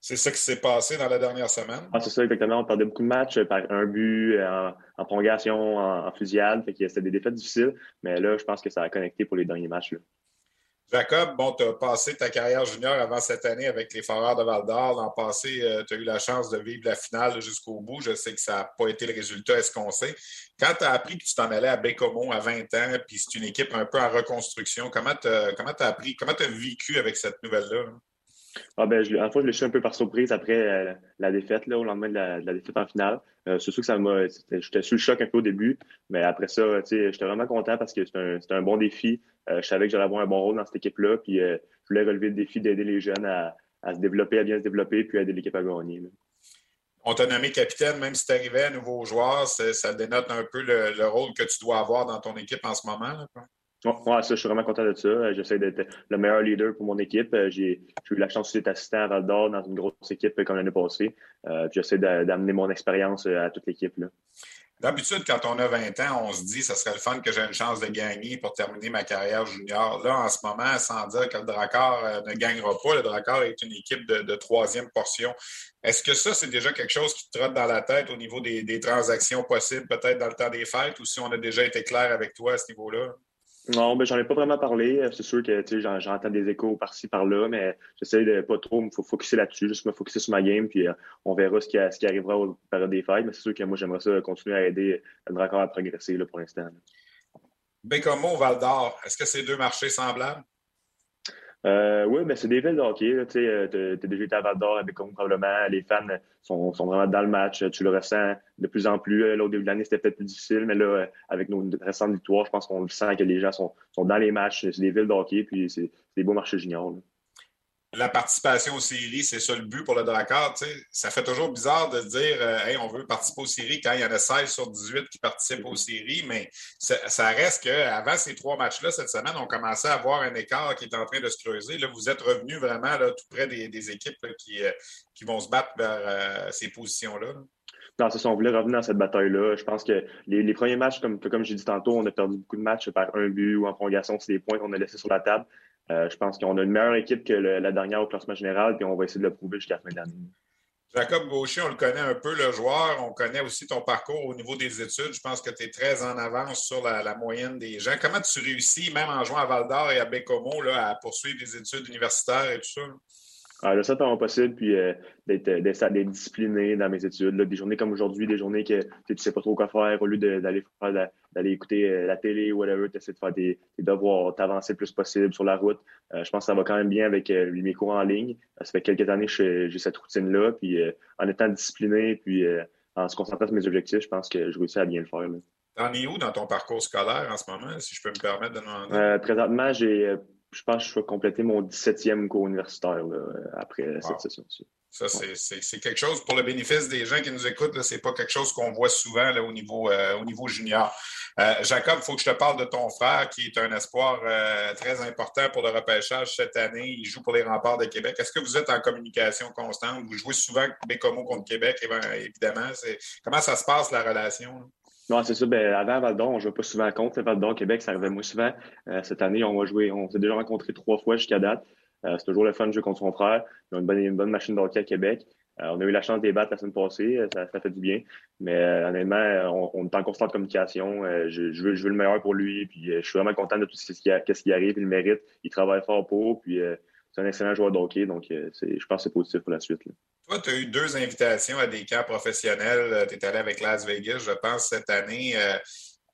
c'est ça qui s'est passé dans la dernière semaine. Ah, c'est ça, exactement. On perdait beaucoup de matchs par un but euh, en, prolongation, en, fusillade. c'était des défaites difficiles. Mais là, je pense que ça a connecté pour les derniers matchs. Jacob, bon, tu as passé ta carrière junior avant cette année avec les Foreurs de Val d'Or. L'an passé, euh, tu as eu la chance de vivre la finale jusqu'au bout. Je sais que ça n'a pas été le résultat escompté. Quand tu as appris que tu t'en allais à Bécomo à 20 ans, puis c'est une équipe un peu en reconstruction, comment tu as, appris, comment tu as vécu avec cette nouvelle-là? Ah ben, je, en fait, je l'ai su un peu par surprise après euh, la défaite, là, au lendemain de la, défaite en finale. Euh, c'est sûr que ça m'a. J'étais sous le choc un peu au début, mais après ça, j'étais vraiment content parce que c'était un, bon défi. Euh, je savais que j'allais avoir un bon rôle dans cette équipe-là, puis je voulais relever le défi d'aider les jeunes à, se développer, à bien se développer, puis aider l'équipe à gagner. On t'a nommé capitaine, même si tu arrivais à nouveau joueur, ça dénote un peu le, rôle que tu dois avoir dans ton équipe en ce moment. Là, Ouais, ça, je suis vraiment content de ça. Euh, j'essaie d'être le meilleur leader pour mon équipe. Euh, j'ai eu la chance d'être assistant à Val dans une grosse équipe comme l'année passée. Euh, j'essaie d'amener mon expérience à toute l'équipe. D'habitude, quand on a 20 ans, on se dit ça serait le fun que j'ai une chance de gagner pour terminer ma carrière junior. Là, en ce moment, sans dire que le Drakkar ne gagnera pas, le Drakkar est une équipe de, troisième portion. Est-ce que ça, c'est déjà quelque chose qui te trotte dans la tête au niveau des transactions possibles, peut-être dans le temps des fêtes, ou si on a déjà été clair avec toi à ce niveau-là? Non, ben, j'en ai pas vraiment parlé. Euh, c'est sûr que j'entends des échos par-ci, par-là, mais j'essaie de pas trop me focuser là-dessus, juste me focuser sur ma game, puis euh, on verra ce qui, arrivera au période des fêtes. Mais c'est sûr que moi, j'aimerais ça continuer à aider le Dracor à progresser là, pour l'instant. Bécomo, Val d'Or, est-ce que c'est deux marchés semblables? Euh, oui, mais c'est des villes de hockey. Tu as déjà été à Val d'Or, avec probablement. Les fans sont, sont, vraiment dans le match. Tu le ressens de plus en plus. Là, au début de l'année, c'était peut-être plus difficile, mais là, avec nos récentes victoires, je pense qu'on sent que les gens sont, sont dans les matchs. C'est des villes de puis c'est des beaux marchés juniors la participation aux séries, c'est ça le but pour le Drakkar. Ça fait toujours bizarre de dire euh, hey, on veut participer aux séries quand il y en a 16 sur 18 qui participent aux séries, mais ça, reste qu'avant ces trois matchs-là, cette semaine, on commençait à avoir un écart qui est en train de se creuser. Vous êtes revenu vraiment tout près des, équipes qui, euh, qui, vont se battre vers euh, ces positions-là. Non, c'est ça, on voulait revenir à cette bataille-là. Je pense que les, premiers matchs, comme, comme j'ai dit tantôt, on a perdu beaucoup de matchs par un but ou en prolongation, c'est des points qu'on a laissés sur la table. Euh, je pense qu'on a une meilleure équipe que la dernière au classement général, puis on va essayer de le prouver jusqu'à la fin de l'année. Jacob Gaucher, on le connaît un peu, le joueur. On connaît aussi ton parcours au niveau des études. Je pense que tu es très en avance sur la, moyenne des gens. Comment tu réussis, même en jouant à Val d'Or et à Bécomo, à poursuivre des études universitaires et tout ça? Alors, le temps possible, puis euh, d'être discipliné dans mes études. Des journées comme aujourd'hui, des journées que tu ne sais pas trop quoi faire, au lieu d'aller d'aller écouter euh, la télé ou whatever, tu essaies de faire des, devoirs, t'avancer le plus possible sur la route. Euh, je pense que ça va quand même bien avec mes cours en ligne. ça fait quelques années que j'ai cette routine-là, puis en étant discipliné, puis en se concentrant sur mes objectifs, je pense que je réussis à bien le faire. T'en es où dans ton parcours scolaire en ce moment, si je peux me permettre de demander? présentement, j'ai je pense que je vais compléter mon 17e cours universitaire après cette session-ci. Ça, c'est quelque chose pour le bénéfice des gens qui nous écoutent. Ce n'est pas quelque chose qu'on voit souvent là, au, niveau, euh, au niveau junior. Euh, Jacob, il faut que je te parle de ton frère qui est un espoir euh, très important pour le repêchage cette année. Il joue pour les remparts de Québec. Est-ce que vous êtes en communication constante? Vous jouez souvent Bécomo contre Québec, évidemment. Comment ça se passe, la relation? Non, c'est ça. Ben, avant Val d'Or, on ne jouait pas souvent contre. Val d'Or, Québec, ça arrivait moins souvent. Euh, cette année, on va jouer. On s'est déjà rencontré trois fois jusqu'à date. Euh, c'est toujours le fun de jouer contre son frère. Ils ont une bonne, une bonne machine de hockey à Québec. Euh, on a eu la chance de les battre la semaine passée. Ça, fait du bien. Mais honnêtement, on, est en constante communication. Je, je, veux, je veux le meilleur pour lui. Puis je suis vraiment content de tout ce qui, ce qui arrive. Il le mérite. Il travaille fort pour. Puis un excellent joueur de hockey, donc je pense que c'est positif pour la suite. Toi, tu as eu deux invitations à des camps professionnels. Tu es allé avec Las Vegas, je pense, cette année.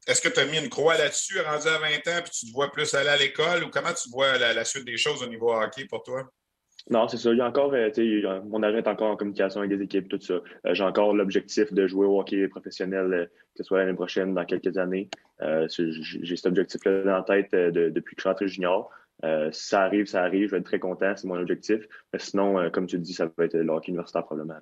Est-ce que tu as mis une croix là-dessus, rendu à 20 ans, puis tu te vois plus aller à l'école, ou comment tu vois la, suite des choses au niveau hockey pour toi? Non, c'est ça. Il y a encore, mon agent est encore en communication avec des équipes, tout ça. j'ai encore l'objectif de jouer au hockey professionnel, que ce soit l'année prochaine, dans quelques années. j'ai cet objectif-là dans la tête depuis que je suis entré junior. Euh, si ça arrive, ça arrive. Je vais être très content, c'est mon objectif. Mais sinon, euh, comme tu le dis, ça va être le hockey universitaire probablement.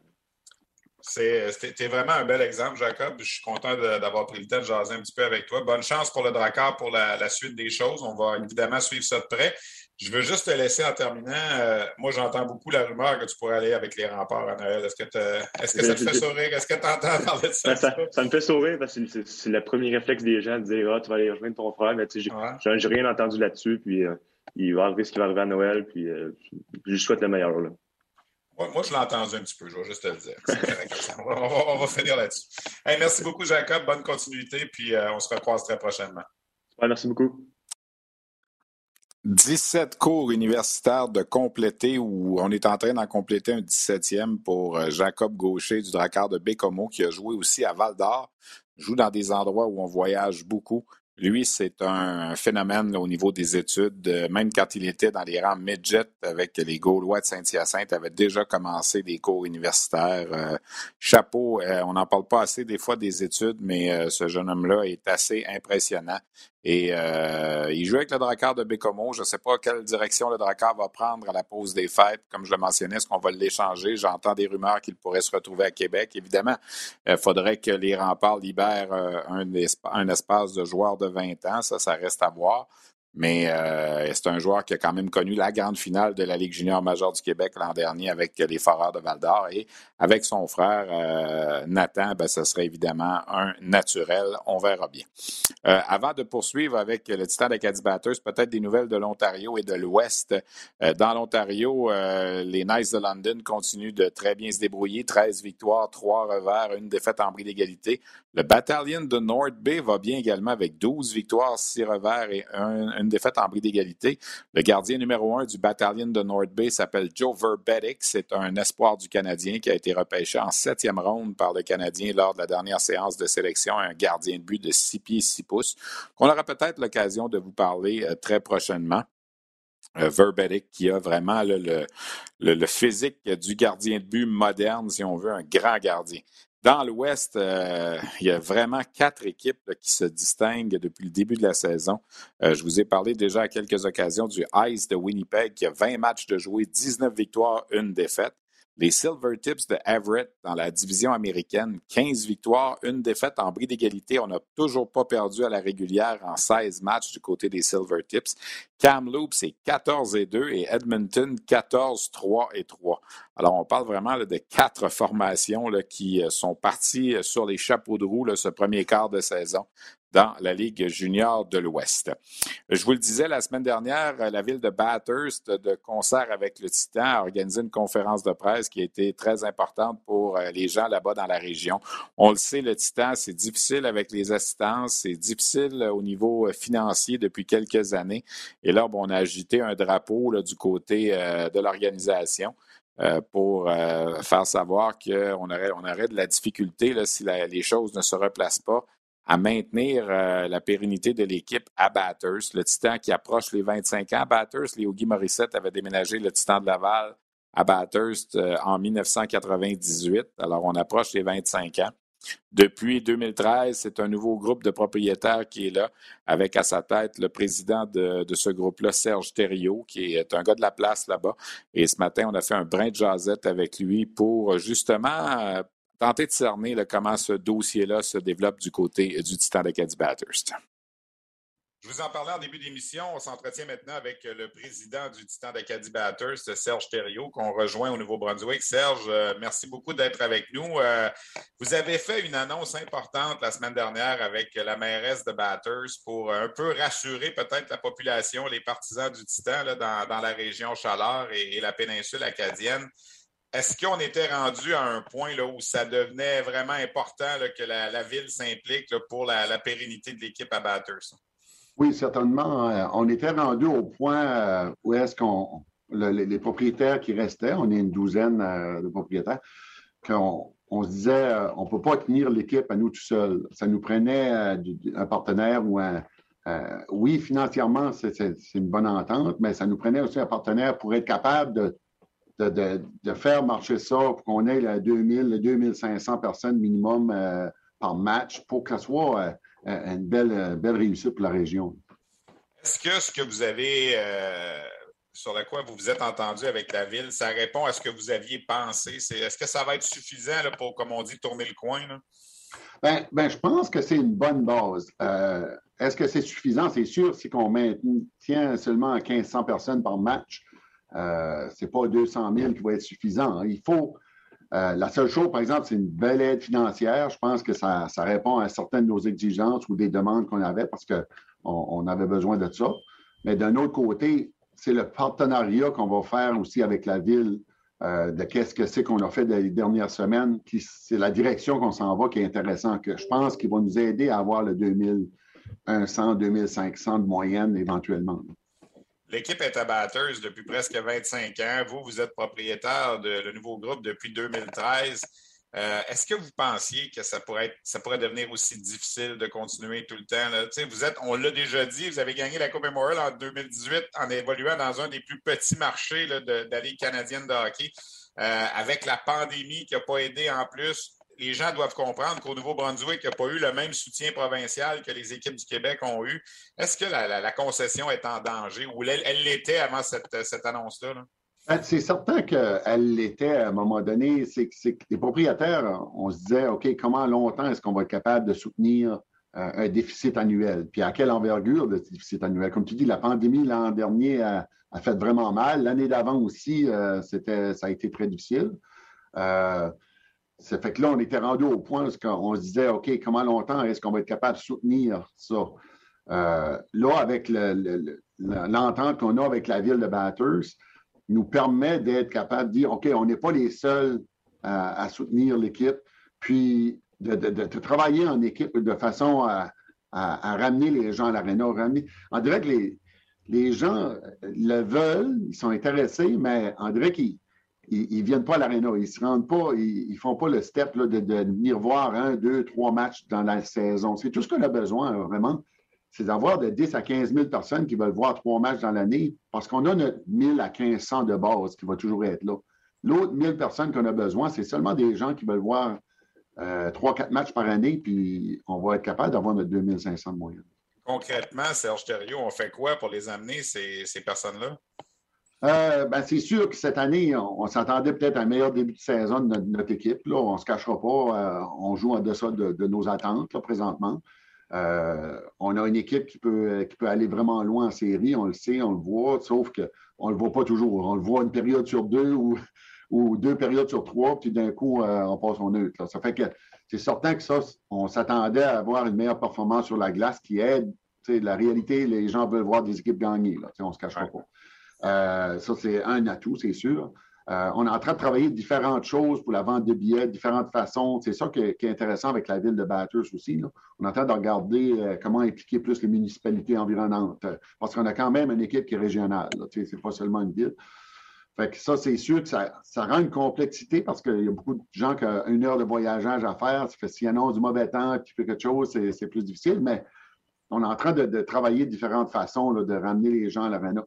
C'est vraiment un bel exemple, Jacob. Je suis content d'avoir pris le temps de jaser un petit peu avec toi. Bonne chance pour le Drakkar pour la, suite des choses. On va évidemment suivre ça de près. Je veux juste te laisser en terminant. Euh, moi, j'entends beaucoup la rumeur que tu pourrais aller avec les remparts à Noël. Est-ce que, est que ça te fait sourire? Est-ce que tu entends parler de ça? ça? ça? me fait sourire parce que c'est le premier réflexe des gens de dire Ah, tu vas aller rejoindre ton frère. Mais tu sais, j'ai rien entendu là-dessus. Puis il va arriver ce qui va arriver à Noël, puis euh, je lui souhaite le meilleur. Là. moi, je l'ai entendu un petit peu, je vais juste te le dire. *laughs* on, va, finir là-dessus. merci beaucoup, Jacob. Bonne continuité, puis euh, on se recroise très prochainement. merci beaucoup. 17 cours universitaires de compléter où on est en train d'en compléter un 17e pour euh, Jacob Gaucher du Drakkar de Bécomo qui a joué aussi à Val d'Or. Joue dans des endroits où on voyage beaucoup. Lui, c'est un phénomène au niveau des études. Euh, même quand il était dans les rangs midget avec les Gaulois de Saint-Hyacinthe, avait déjà commencé des cours universitaires. Euh, chapeau, euh, on n'en parle pas assez des fois des études, mais ce jeune homme-là est assez impressionnant. Et euh, il joue avec le Drakkar de Bécomo. Je ne sais pas quelle direction le Drakkar va prendre à la pause des fêtes. Comme je le mentionnais, est-ce qu'on va l'échanger? J'entends des rumeurs qu'il pourrait se retrouver à Québec. Évidemment, il faudrait que les remparts libèrent euh, un, espace de joueurs de 20 ans. Ça, ça reste à voir. Mais euh, c'est un joueur qui a quand même connu la grande finale de la Ligue junior majeure du Québec l'an dernier avec les Foreurs de Val-d'Or. Et avec son frère euh, Nathan, ben, ce serait évidemment un naturel. On verra bien. Euh, avant de poursuivre avec le Titan d'Acadie Batters, peut-être des nouvelles de l'Ontario et de l'Ouest. dans l'Ontario, les Knights de London continuent de très bien se débrouiller. 13 victoires, 3 revers, une défaite en bris d'égalité. Le Battalion de North Bay va bien également avec 12 victoires, 6 revers et un défaite en bris d'égalité. Le gardien numéro un du bataillon de North Bay s'appelle Joe Verbetic. C'est un espoir du Canadien qui a été repêché en septième ronde par le Canadien lors de la dernière séance de sélection, un gardien de but de 6 pieds 6 pouces, qu'on aura peut-être l'occasion de vous parler euh, très prochainement. Euh, Verbetic qui a vraiment le, physique du gardien de but moderne, si on veut, un grand gardien. Dans l'Ouest, euh, il y a vraiment quatre équipes qui se distinguent depuis le début de la saison. Euh, je vous ai parlé déjà à quelques occasions du Ice de Winnipeg qui a 20 matchs de jouer, 19 victoires, une défaite. Les Silver Tips de Everett dans la division américaine, 15 victoires, une défaite en bris d'égalité. On n'a toujours pas perdu à la régulière en 16 matchs du côté des Silver Tips. Kamloops, c'est 14 et 2 et Edmonton, 14, 3 et 3. Alors, on parle vraiment de quatre formations qui euh, sont parties euh, sur les chapeaux de roue ce premier quart de saison dans la Ligue junior de l'Ouest. Je vous le disais la semaine dernière, la ville de Bathurst, de concert avec le Titan, a organisé une conférence de presse qui a été très importante pour euh, les gens là-bas dans la région. On le sait, le Titan, c'est difficile avec les assistances, c'est difficile au niveau financier depuis quelques années. Et là, on a agité un drapeau du côté de l'organisation. Euh, pour euh, faire savoir qu'on aurait, on aurait de la difficulté si les choses ne se replacent pas à maintenir euh, la pérennité de l'équipe à Batters. Le Titan qui approche les 25 ans. Batters, les Guy Morissette avait déménagé le Titan de Laval à Bathurst en 1998. Alors, on approche les 25 ans. Depuis 2013, c'est un nouveau groupe de propriétaires qui est là, avec à sa tête le président de, ce groupe-là, Serge Thériault, qui est un gars de la place là-bas. Et ce matin, on a fait un brin de jasette avec lui pour justement euh, tenter de cerner comment ce dossier-là se développe du côté du Titan d'Acadie Bathurst. Je vous en parlais en début d'émission. On s'entretient maintenant avec le président du Titan d'Acadie Batters, Serge Thériault, qu'on rejoint au Nouveau-Brunswick. Serge, euh, merci beaucoup d'être avec nous. Euh, vous avez fait une annonce importante la semaine dernière avec la mairesse de Batters pour un peu rassurer peut-être la population, les partisans du Titan dans, la région Chaleur et, la péninsule acadienne. Est-ce qu'on était rendu à un point là, où ça devenait vraiment important que la, ville s'implique pour la, pérennité de l'équipe à? Oui, certainement. Euh, on était rendu au point euh, où est-ce qu'on les, propriétaires qui restaient, on est une douzaine de propriétaires, qu'on on se disait, on ne peut pas tenir l'équipe à nous tout seuls. Ça nous prenait un partenaire ou un, oui, financièrement, c'est une bonne entente, mais ça nous prenait aussi un partenaire pour être capable de de, faire marcher ça pour qu'on ait les 2000, 2500 personnes minimum euh, par match pour que ce soit euh, euh, une belle, belle réussite pour la région. Est-ce que ce que vous avez, sur le quoi vous vous êtes entendu avec la ville, ça répond à ce que vous aviez pensé? Est-ce que ça va être suffisant pour, comme on dit, tourner le coin? Ben, ben, je pense que c'est une bonne base. Est-ce que c'est suffisant? C'est sûr, si on maintient seulement 1500 personnes par match, euh, ce n'est pas 200 000 qui va être suffisant. Hein. Il faut. Euh, la seule chose, par exemple, c'est une belle aide financière. Je pense que ça, répond à certaines de nos exigences ou des demandes qu'on avait parce qu'on on avait besoin de ça. Mais d'un autre côté, c'est le partenariat qu'on va faire aussi avec la ville euh, de qu'est-ce que c'est qu'on a fait les dernières semaines. C'est la direction qu'on s'en va qui est intéressant, que je pense qu'il va nous aider à avoir le 2100, 2500 de moyenne éventuellement. L'équipe est abatteuse depuis presque 25 ans. Vous, vous êtes propriétaire de le nouveau groupe depuis 2013. Euh, est-ce que vous pensiez que ça pourrait, ça pourrait devenir aussi difficile de continuer tout le temps? Vous êtes, on l'a déjà dit, vous avez gagné la Coupe Memorial en 2018 en évoluant dans un des plus petits marchés de, de, la Ligue canadienne de hockey. Euh, avec la pandémie qui n'a pas aidé en plus, les gens doivent comprendre qu'au Nouveau-Brunswick n'a pas eu le même soutien provincial que les équipes du Québec ont eu. Est-ce que la, concession est en danger ou elle l'était avant cette, annonce-là? Ben, c'est certain qu'elle l'était à un moment donné. C'est les propriétaires, on se disait, OK, comment longtemps est-ce qu'on va être capable de soutenir euh, un déficit annuel? Puis à quelle envergure de déficit annuel? Comme tu dis, la pandémie l'an dernier a, fait vraiment mal. L'année d'avant aussi, euh, ça a été très difficile. Euh, ça fait que là, on était rendu au point où on se disait, OK, comment longtemps est-ce qu'on va être capable de soutenir ça? Euh, là, avec l'entente qu'on a avec la ville de Bathurst, nous permet d'être capable de dire, OK, on n'est pas les seuls à, soutenir l'équipe, puis de, travailler en équipe de façon à, ramener les gens à l'aréna. On dirait que les, les gens le veulent, ils sont intéressés, mais on dirait qu'ils ils ne viennent pas à l'aréna, ils ne se rendent pas, ils ne font pas le step de, venir voir un, deux, trois matchs dans la saison. C'est tout ce qu'on a besoin, vraiment. C'est d'avoir de 10 à 15 000 personnes qui veulent voir trois matchs dans l'année parce qu'on a notre 1000 à 1500 de base qui va toujours être là. L'autre 1000 personnes qu'on a besoin, c'est seulement des gens qui veulent voir euh, trois, quatre matchs par année, puis on va être capable d'avoir notre 2500 de moyenne. Concrètement, Serge Thériault, on fait quoi pour les amener, ces personnes-là? Euh, ben, c'est sûr que cette année, on, s'attendait peut-être à un meilleur début de saison de notre, équipe. Là. On ne se cachera pas. Euh, on joue en deçà de, nos attentes présentement. Euh, on a une équipe qui peut, qui peut aller vraiment loin en série, on le sait, on le voit, sauf qu'on ne le voit pas toujours. On le voit une période sur deux ou, ou deux périodes sur trois, puis d'un coup, on passe au neutre. Ça fait que c'est certain que ça, on s'attendait à avoir une meilleure performance sur la glace qui aide. La réalité, les gens veulent voir des équipes gagner. Là, on ne se cachera pas. Euh, ça, c'est un atout, c'est sûr. Euh, on est en train de travailler différentes choses pour la vente de billets, différentes façons. C'est ça qui est, intéressant avec la ville de Bathurst aussi. On est en train de regarder euh, comment impliquer plus les municipalités environnantes. parce qu'on a quand même une équipe qui est régionale. Ce n'est pas seulement une ville. Fait que ça, c'est sûr que ça, rend une complexité parce qu'il y a beaucoup de gens qui ont une heure de voyageage à faire. Ça fait s'il annonce du mauvais temps, qui fait quelque chose, c'est plus difficile. Mais on est en train de, travailler de différentes façons de ramener les gens à l'arena.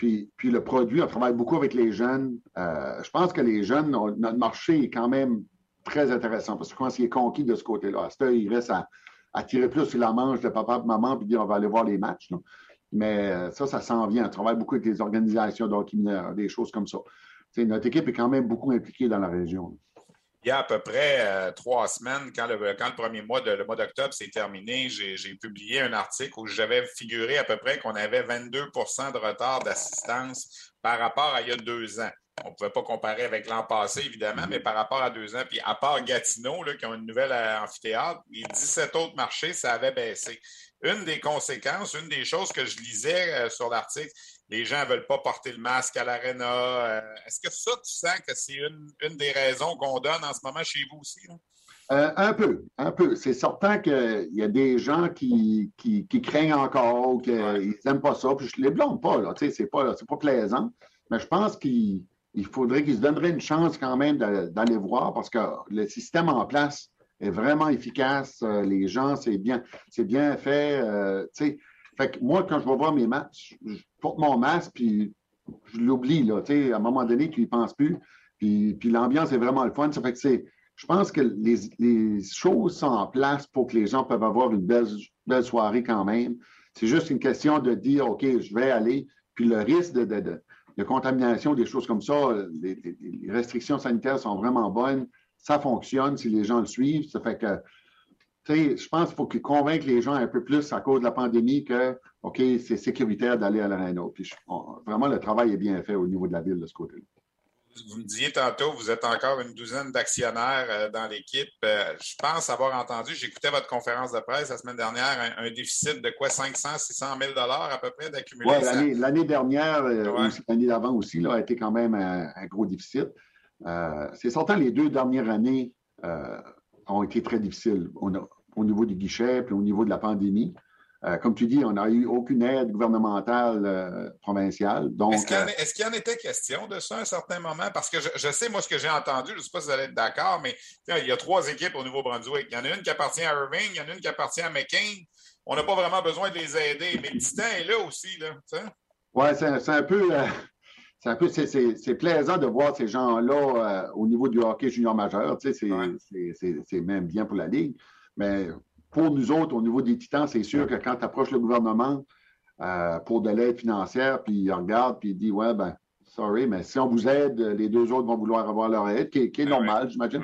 Puis, le produit, on travaille beaucoup avec les jeunes. Euh, je pense que les jeunes, notre marché est quand même très intéressant parce que quand il est conquis de ce côté-là, à il reste à, tirer plus sur la manche de papa et maman puis on va aller voir les matchs. Mais euh, ça, ça s'en vient. On travaille beaucoup avec les organisations d'hockey des choses comme ça. notre équipe est quand même beaucoup impliquée dans la région il y a à peu près euh, trois semaines, quand le, premier mois de le mois d'octobre s'est terminé, j'ai publié un article où j'avais figuré à peu près qu'on avait 22% de retard d'assistance par rapport à il y a deux ans. On ne pouvait pas comparer avec l'an passé, évidemment, mais par rapport à deux ans. Puis à part Gatineau, là, qui ont une nouvelle euh, amphithéâtre, les 17 autres marchés, ça avait baissé. Une des conséquences, une des choses que je lisais euh, sur l'article, les gens ne veulent pas porter le masque à l'aréna. Euh, est-ce que ça, tu sens que c'est une, des raisons qu'on donne en ce moment chez vous aussi? Euh, un peu, un peu. C'est certain qu'il y a des gens qui, qui, craignent encore, qu'ils n'aiment pas ça. Puis je ne les blâme pas, là. C'est pas, pas plaisant. mais je pense qu'il faudrait qu'ils se donneraient une chance quand même d'aller voir parce que le système en place est vraiment efficace. Euh, les gens, c'est bien, c'est bien fait. Euh, fait que moi, quand je vais voir mes matchs, je porte mon masque, puis je l'oublie. Là, à un moment donné, tu n'y penses plus. Puis, puis l'ambiance est vraiment le fun. C'est. Je pense que les, choses sont en place pour que les gens peuvent avoir une belle, belle soirée quand même. C'est juste une question de dire, OK, je vais aller. Puis le risque de, de, contamination, des choses comme ça, les, les, restrictions sanitaires sont vraiment bonnes. Ça fonctionne si les gens le suivent. Ça fait que, tu sais, je pense qu'il faut qu'ils convainquent les gens un peu plus à cause de la pandémie que, OK, c'est sécuritaire d'aller à l'aréna. Puis vraiment, le travail est bien fait au niveau de la ville de ce côté-là vous me disiez tantôt, vous êtes encore une douzaine d'actionnaires euh, dans l'équipe. Euh, je pense avoir entendu, j'écoutais votre conférence de presse la semaine dernière, un, déficit de quoi, 500, 600 000 à peu près d'accumulé? Oui, l'année dernière, euh, l'année d'avant aussi, là, a été quand même un, gros déficit. C'est certain, les deux dernières années ont été très difficiles au, niveau du guichet et au niveau de la pandémie. Euh, comme tu dis, on n'a eu aucune aide gouvernementale euh, provinciale. Est-ce qu'il, y en était question de ça à un certain moment? Parce que je, sais, moi, ce que j'ai entendu, je ne sais pas si vous allez être d'accord, mais il y a trois équipes au Nouveau-Brunswick. Il y en a une qui appartient à Irving, il y en a une qui appartient à McCain. On n'a pas vraiment besoin de les aider, mais le Titan est là aussi. Là, oui, c'est, un peu. Euh, c'est peu, c'est, plaisant de voir ces gens-là au niveau du hockey junior majeur. c'est, c'est même bien pour la Ligue. Mais pour nous autres, au niveau des titans, c'est sûr que quand tu approches le gouvernement euh, pour de l'aide financière, puis il regarde, puis il dit Ouais, ben, sorry, mais si on vous aide, les deux autres vont vouloir avoir leur aide, qui, est ben normal, j'imagine.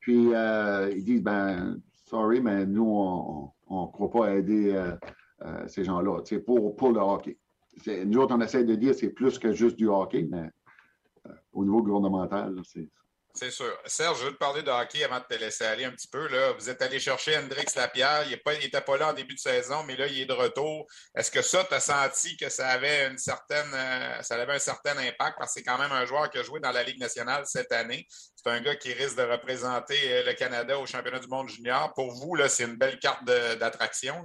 Puis euh, ils disent Ben, sorry, mais nous, on ne croit pas aider euh, ces gens-là, pour, pour le hockey. Nous autres, on essaie de dire c'est plus que juste du hockey, mais au niveau gouvernemental, c'est c'est sûr. Serge, je veux te parler de hockey avant de te laisser aller un petit peu. Vous êtes allé chercher Hendrix Lapierre. Il n'était pas, là en début de saison, mais là, il est de retour. Est-ce que ça, tu as senti que ça avait une certaine euh, ça avait un certain impact? Parce que c'est quand même un joueur qui a joué dans la Ligue nationale cette année. C'est un gars qui risque de représenter euh, le Canada au championnat du monde junior. Pour vous, c'est une belle carte d'attraction.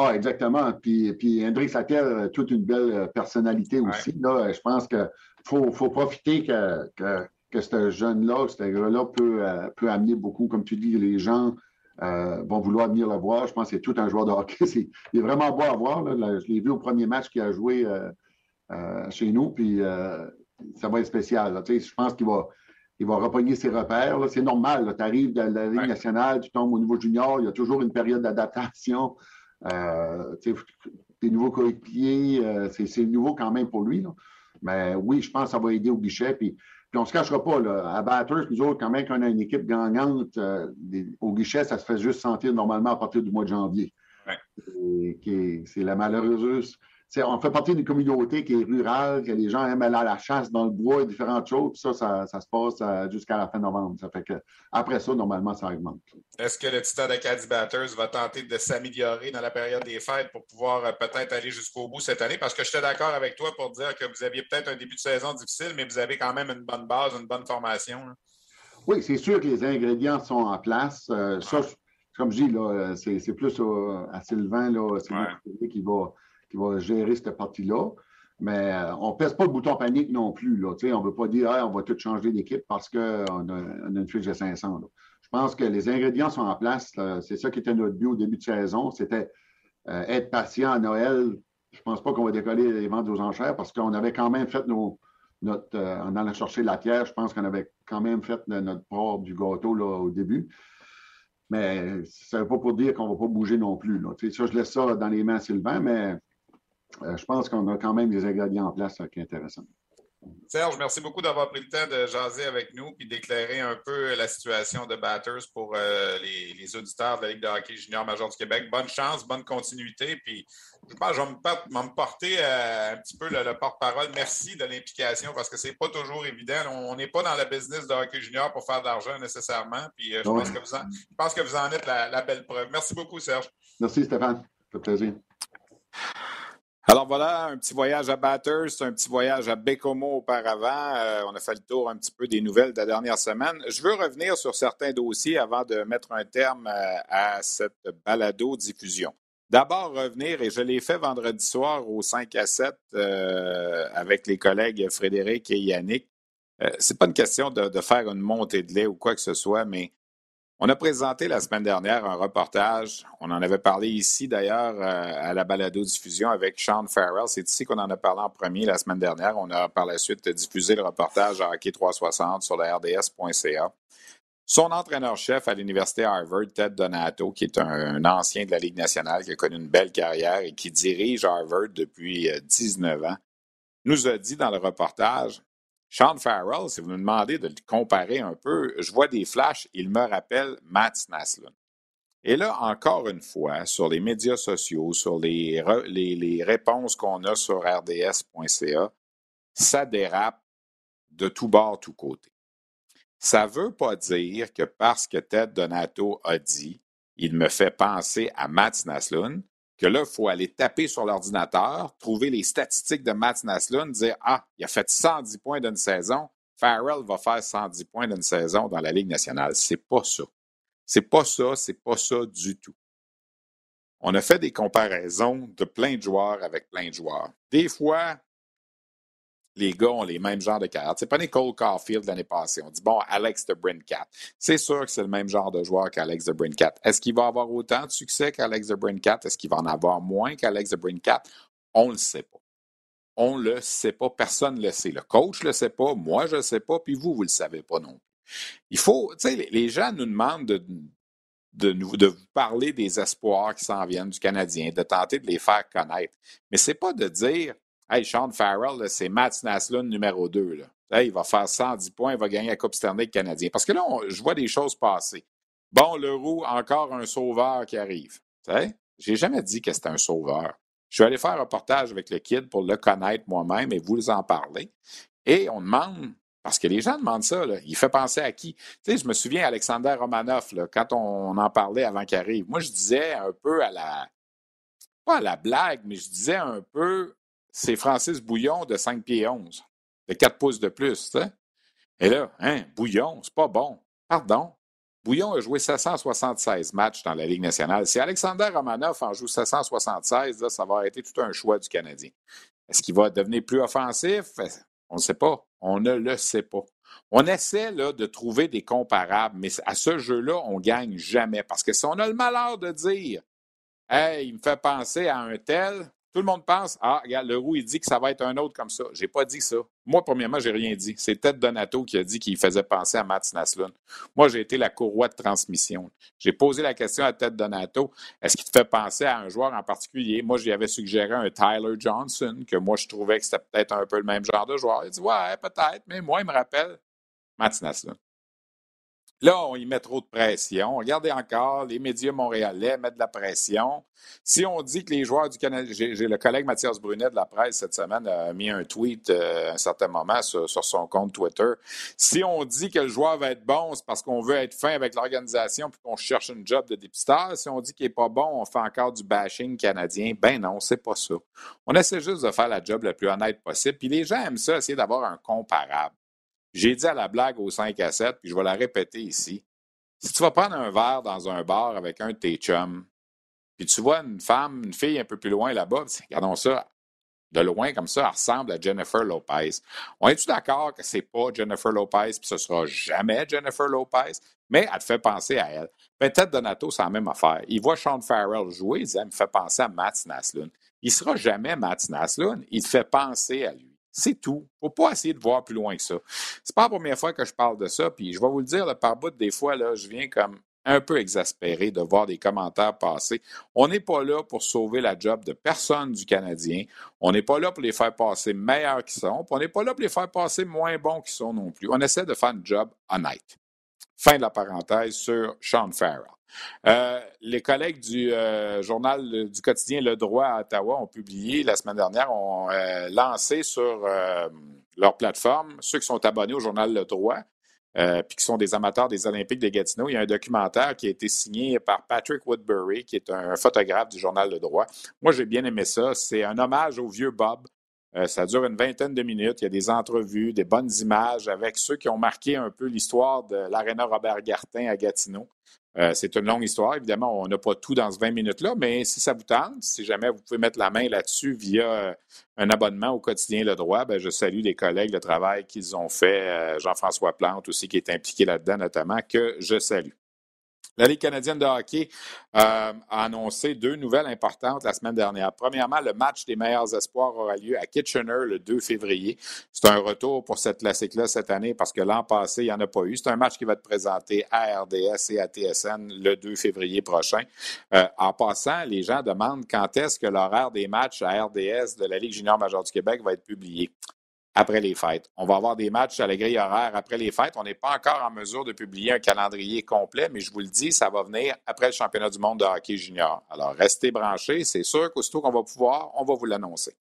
Ah, exactement. Puis, puis Hendrix a toute une belle euh, personnalité aussi. Là. Je pense qu'il faut, faut, profiter que, que, que ce jeune-là, ce gars-là peut, euh, peut amener beaucoup, comme tu dis, les gens euh, vont vouloir venir le voir. Je pense que c'est tout un joueur de hockey. *laughs* il est vraiment beau à voir. Là. Je l'ai vu au premier match qu'il a joué chez nous, puis ça va être spécial. Je pense qu'il va, il va repogner ses repères. C'est normal. Tu arrives de la Ligue nationale, tu tombes au niveau junior, il y a toujours une période d'adaptation. Euh, des nouveaux coéquipiers, euh, c'est nouveau quand même pour lui. Mais oui, je pense que ça va aider au guichet. Puis, puis on ne se cachera pas, là, à Batters, nous autres, quand même, quand on a une équipe gagnante, euh, au guichet, ça se fait juste sentir normalement à partir du mois de janvier. C'est la malheureuse on fait partie d'une communauté qui est rurale, que les gens aiment aller à la chasse dans le bois et différentes choses. ça, ça, se passe euh, jusqu'à la fin novembre. Ça fait que après ça, normalement, ça augmente. Est-ce que le Titan de Caddy Batters va tenter de s'améliorer dans la période des fêtes pour pouvoir euh, peut-être aller jusqu'au bout cette année? Parce que j'étais d'accord avec toi pour dire que vous aviez peut-être un début de saison difficile, mais vous avez quand même une bonne base, une bonne formation. Oui, c'est sûr que les ingrédients sont en place. Euh, ça, comme je dis, c'est plus à Sylvain, c'est lui qui va qui va gérer cette partie-là. Mais euh, on ne pèse pas le bouton panique non plus. Là. On ne veut pas dire on va tout changer d'équipe parce qu'on a, une fiche de 500. Je pense que les ingrédients sont en place. C'est ça qui était notre but au début de saison. C'était euh, être patient à Noël. Je ne pense pas qu'on va décoller les ventes aux enchères parce qu'on avait quand même fait nos, notre. Euh, en chercher la pierre, je pense qu'on avait quand même fait notre part du gâteau là, au début. Mais ça ne veut pas pour dire qu'on ne va pas bouger non plus. Là. Ça, je laisse ça dans les mains Sylvain, mais euh, je pense qu'on a quand même des ingrédients en place qui est intéressant. Serge, merci beaucoup d'avoir pris le temps de jaser avec nous et d'éclairer un peu la situation de Batters pour euh, les, auditeurs de la Ligue de hockey junior major du Québec. Bonne chance, bonne continuité, puis je pense que je vais me, porter euh, un petit peu le, porte-parole. Merci de l'implication parce que ce n'est pas toujours évident. On n'est pas dans le business de hockey junior pour faire de l'argent nécessairement. Puis euh, je, pense que vous en, je pense que vous en êtes la, belle preuve. Merci beaucoup, Serge. Merci, Stéphane. Ça fait plaisir. Alors voilà, un petit voyage à Batters, un petit voyage à Bécomo auparavant. Euh, on a fait le tour un petit peu des nouvelles de la dernière semaine. Je veux revenir sur certains dossiers avant de mettre un terme à cette balado-diffusion. D'abord, revenir, et je l'ai fait vendredi soir au 5 à 7 euh, avec les collègues Frédéric et Yannick. Euh, c'est pas une question de, faire une montée de lait ou quoi que ce soit, mais on a présenté la semaine dernière un reportage. On en avait parlé ici d'ailleurs euh, à la balado-diffusion avec Sean Farrell. C'est ici qu'on en a parlé en premier la semaine dernière. On a par la suite diffusé le reportage à Hockey 360 sur la RDS.ca. Son entraîneur-chef à l'Université Harvard, Ted Donato, qui est un, ancien de la Ligue nationale, qui a connu une belle carrière et qui dirige Harvard depuis 19 euh, ans, nous a dit dans le reportage Sean Farrell, si vous me demandez de le comparer un peu, je vois des flashs, il me rappelle Matt Snaslund. Et là, encore une fois, sur les médias sociaux, sur les, réponses qu'on a sur rds.ca, ça dérape de tout bord, tout côté. Ça ne veut pas dire que parce que Ted Donato a dit il me fait penser à Matt Naslund, que là, il faut aller taper sur l'ordinateur, trouver les statistiques de Matt Naslund, dire Ah, il a fait 110 points d'une saison, Farrell va faire 110 points d'une saison dans la Ligue nationale. C'est pas ça. C'est pas ça, c'est pas ça du tout. On a fait des comparaisons de plein de joueurs avec plein de joueurs. Des fois, les gars ont les mêmes genres de cartes. C'est pas Nicole Caulfield l'année passée. On dit, bon, Alex de Brincat. C'est sûr que c'est le même genre de joueur qu'Alex de Brincat. Est-ce qu'il va avoir autant de succès qu'Alex de Brincat? Est-ce qu'il va en avoir moins qu'Alex de Brincat? On ne le sait pas. On ne le sait pas. Personne ne le sait. Le coach ne le sait pas. Moi, je ne le sais pas. Puis vous, vous le savez pas non plus. Il faut, tu sais, les gens nous demandent de, de, de vous parler des espoirs qui s'en viennent du Canadien, de tenter de les faire connaître. Mais ce n'est pas de dire Hey, Sean Farrell, c'est Matt Naslund numéro 2. Là. il va faire 110 points, il va gagner la Coupe Stanley canadien. Parce que là, je vois des choses passer. Bon, le roux, encore un sauveur qui arrive. Je n'ai jamais dit que c'était un sauveur. Je vais aller faire un reportage avec le kid pour le connaître moi-même et vous en parler. Et on demande, parce que les gens demandent ça, il fait penser à qui? Je me souviens Alexander Romanoff, là, quand on en parlait avant qu'il arrive. Moi, je disais un peu à la, pas à la blague, mais je disais un peu, c'est Francis Bouillon de 5 pieds 11, de 4 pouces de plus. Et là, hein, Bouillon, c'est pas bon. Pardon. Bouillon a joué 776 matchs dans la Ligue nationale. Si Alexander Romanoff en joue 776, là, ça va être tout un choix du Canadien. Est-ce qu'il va devenir plus offensif? On ne sait pas. On ne le sait pas. On essaie là, de trouver des comparables, mais à ce jeu-là, on ne gagne jamais. Parce que si on a le malheur de dire Hey, il me fait penser à un tel, tout le monde pense, ah, regarde, le roux, il dit que ça va être un autre comme ça. Je n'ai pas dit ça. Moi, premièrement, je n'ai rien dit. C'est Ted Donato qui a dit qu'il faisait penser à Matt Naslund. Moi, j'ai été la courroie de transmission. J'ai posé la question à Ted Donato, est-ce qu'il te fait penser à un joueur en particulier? Moi, j'y avais suggéré un Tyler Johnson, que moi, je trouvais que c'était peut-être un peu le même genre de joueur. Il dit, ouais, peut-être, mais moi, il me rappelle Matt Naslund. Là, on y met trop de pression. Regardez encore, les médias montréalais mettent de la pression. Si on dit que les joueurs du Canada, j'ai le collègue Mathias Brunet de la presse cette semaine a mis un tweet euh, à un certain moment sur, son compte Twitter. Si on dit que le joueur va être bon, c'est parce qu'on veut être fin avec l'organisation puis qu'on cherche une job de dépistage. Si on dit qu'il n'est pas bon, on fait encore du bashing canadien. Ben non, c'est pas ça. On essaie juste de faire la job le plus honnête possible. Puis les gens aiment ça, essayer d'avoir un comparable. J'ai dit à la blague au 5 à 7, puis je vais la répéter ici. Si tu vas prendre un verre dans un bar avec un de tes chums, puis tu vois une femme, une fille un peu plus loin là-bas, regardons ça, de loin comme ça, elle ressemble à Jennifer Lopez. On est-tu d'accord que c'est pas Jennifer Lopez, puis ce sera jamais Jennifer Lopez, mais elle te fait penser à elle. Peut-être Donato, c'est la même affaire. Il voit Sean Farrell jouer, il dit, elle me fait penser à Matt Naslund. Il sera jamais Matt Naslund, il te fait penser à lui. C'est tout. Il ne faut pas essayer de voir plus loin que ça. C'est pas la première fois que je parle de ça, puis je vais vous le dire, par bout, des fois, là, je viens comme un peu exaspéré de voir des commentaires passer. On n'est pas là pour sauver la job de personne du Canadien. On n'est pas là pour les faire passer meilleurs qu'ils sont. on n'est pas là pour les faire passer moins bons qu'ils sont non plus. On essaie de faire un job honnête. Fin de la parenthèse sur Sean Farrell. Euh, les collègues du euh, journal du quotidien Le Droit à Ottawa ont publié la semaine dernière, ont euh, lancé sur leur plateforme, ceux qui sont abonnés au journal Le Droit, puis qui sont des amateurs des Olympiques de Gatineau, il y a un documentaire qui a été signé par Patrick Woodbury, qui est un photographe du journal Le Droit. Moi, j'ai bien aimé ça. C'est un hommage au vieux Bob. ça dure une vingtaine de minutes. Il y a des entrevues, des bonnes images avec ceux qui ont marqué un peu l'histoire de l'Arena Robert Gartin à Gatineau. Euh, c'est une longue histoire. Évidemment, on n'a pas tout dans ce 20 minutes-là, mais si ça vous tente, si jamais vous pouvez mettre la main là-dessus via euh, un abonnement au quotidien Le Droit, ben, je salue les collègues, le travail qu'ils ont fait. Euh, Jean-François Plante aussi, qui est impliqué là-dedans notamment, que je salue. La Ligue canadienne de hockey euh, a annoncé deux nouvelles importantes la semaine dernière. Premièrement, le match des meilleurs espoirs aura lieu à Kitchener le 2 février. C'est un retour pour cette classique-là cette année parce que l'an passé, il n'y en a pas eu. C'est un match qui va être présenté à RDS et à TSN le 2 février prochain. Euh, en passant, les gens demandent quand est-ce que l'horaire des matchs à RDS de la Ligue junior majeure du Québec va être publié après les fêtes. On va avoir des matchs à la grille horaire après les fêtes. On n'est pas encore en mesure de publier un calendrier complet, mais je vous le dis, ça va venir après le championnat du monde de hockey junior. Alors, restez branchés. C'est sûr qu'aussitôt qu'on va pouvoir, on va vous l'annoncer.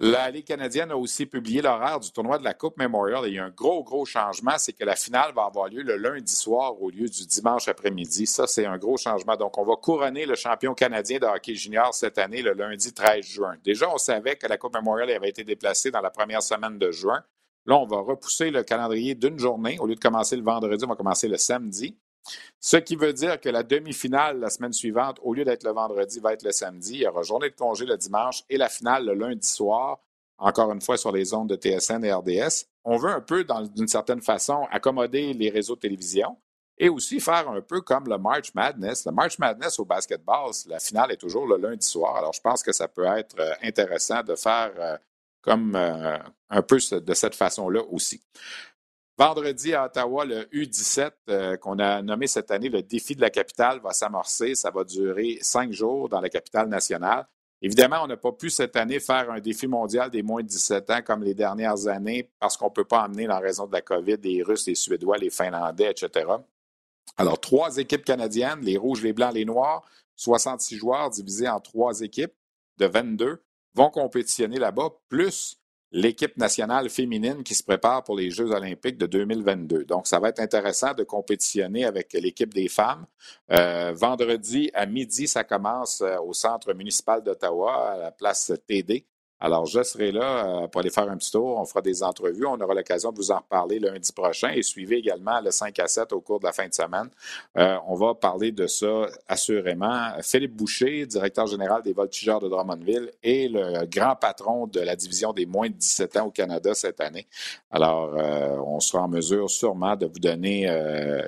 La Ligue canadienne a aussi publié l'horaire du tournoi de la Coupe Memorial et il y a un gros, gros changement, c'est que la finale va avoir lieu le lundi soir au lieu du dimanche après-midi. Ça, c'est un gros changement. Donc, on va couronner le champion canadien de hockey junior cette année, le lundi 13 juin. Déjà, on savait que la Coupe Memorial avait été déplacée dans la première semaine de juin. Là, on va repousser le calendrier d'une journée. Au lieu de commencer le vendredi, on va commencer le samedi. Ce qui veut dire que la demi-finale la semaine suivante, au lieu d'être le vendredi, va être le samedi. Il y aura journée de congé le dimanche et la finale le lundi soir, encore une fois sur les ondes de TSN et RDS. On veut un peu, d'une certaine façon, accommoder les réseaux de télévision et aussi faire un peu comme le March Madness. Le March Madness au basketball, la finale est toujours le lundi soir. Alors, je pense que ça peut être euh, intéressant de faire euh, comme euh, un peu de cette façon-là aussi. Vendredi à Ottawa, le U17 euh, qu'on a nommé cette année le défi de la capitale va s'amorcer. Ça va durer cinq jours dans la capitale nationale. Évidemment, on n'a pas pu cette année faire un défi mondial des moins de 17 ans comme les dernières années parce qu'on ne peut pas emmener, en raison de la COVID, les Russes, les Suédois, les Finlandais, etc. Alors, trois équipes canadiennes, les Rouges, les Blancs, les Noirs, 66 joueurs divisés en trois équipes de 22, vont compétitionner là-bas, plus l'équipe nationale féminine qui se prépare pour les Jeux olympiques de 2022. Donc, ça va être intéressant de compétitionner avec l'équipe des femmes. Euh, vendredi à midi, ça commence euh, au centre municipal d'Ottawa, à la place TD. Alors, je serai là euh, pour aller faire un petit tour. On fera des entrevues. On aura l'occasion de vous en reparler lundi prochain et suivez également le 5 à 7 au cours de la fin de semaine. Euh, on va parler de ça assurément. Philippe Boucher, directeur général des Voltigeurs de Drummondville et le grand patron de la division des moins de 17 ans au Canada cette année. Alors, euh, on sera en mesure sûrement de vous donner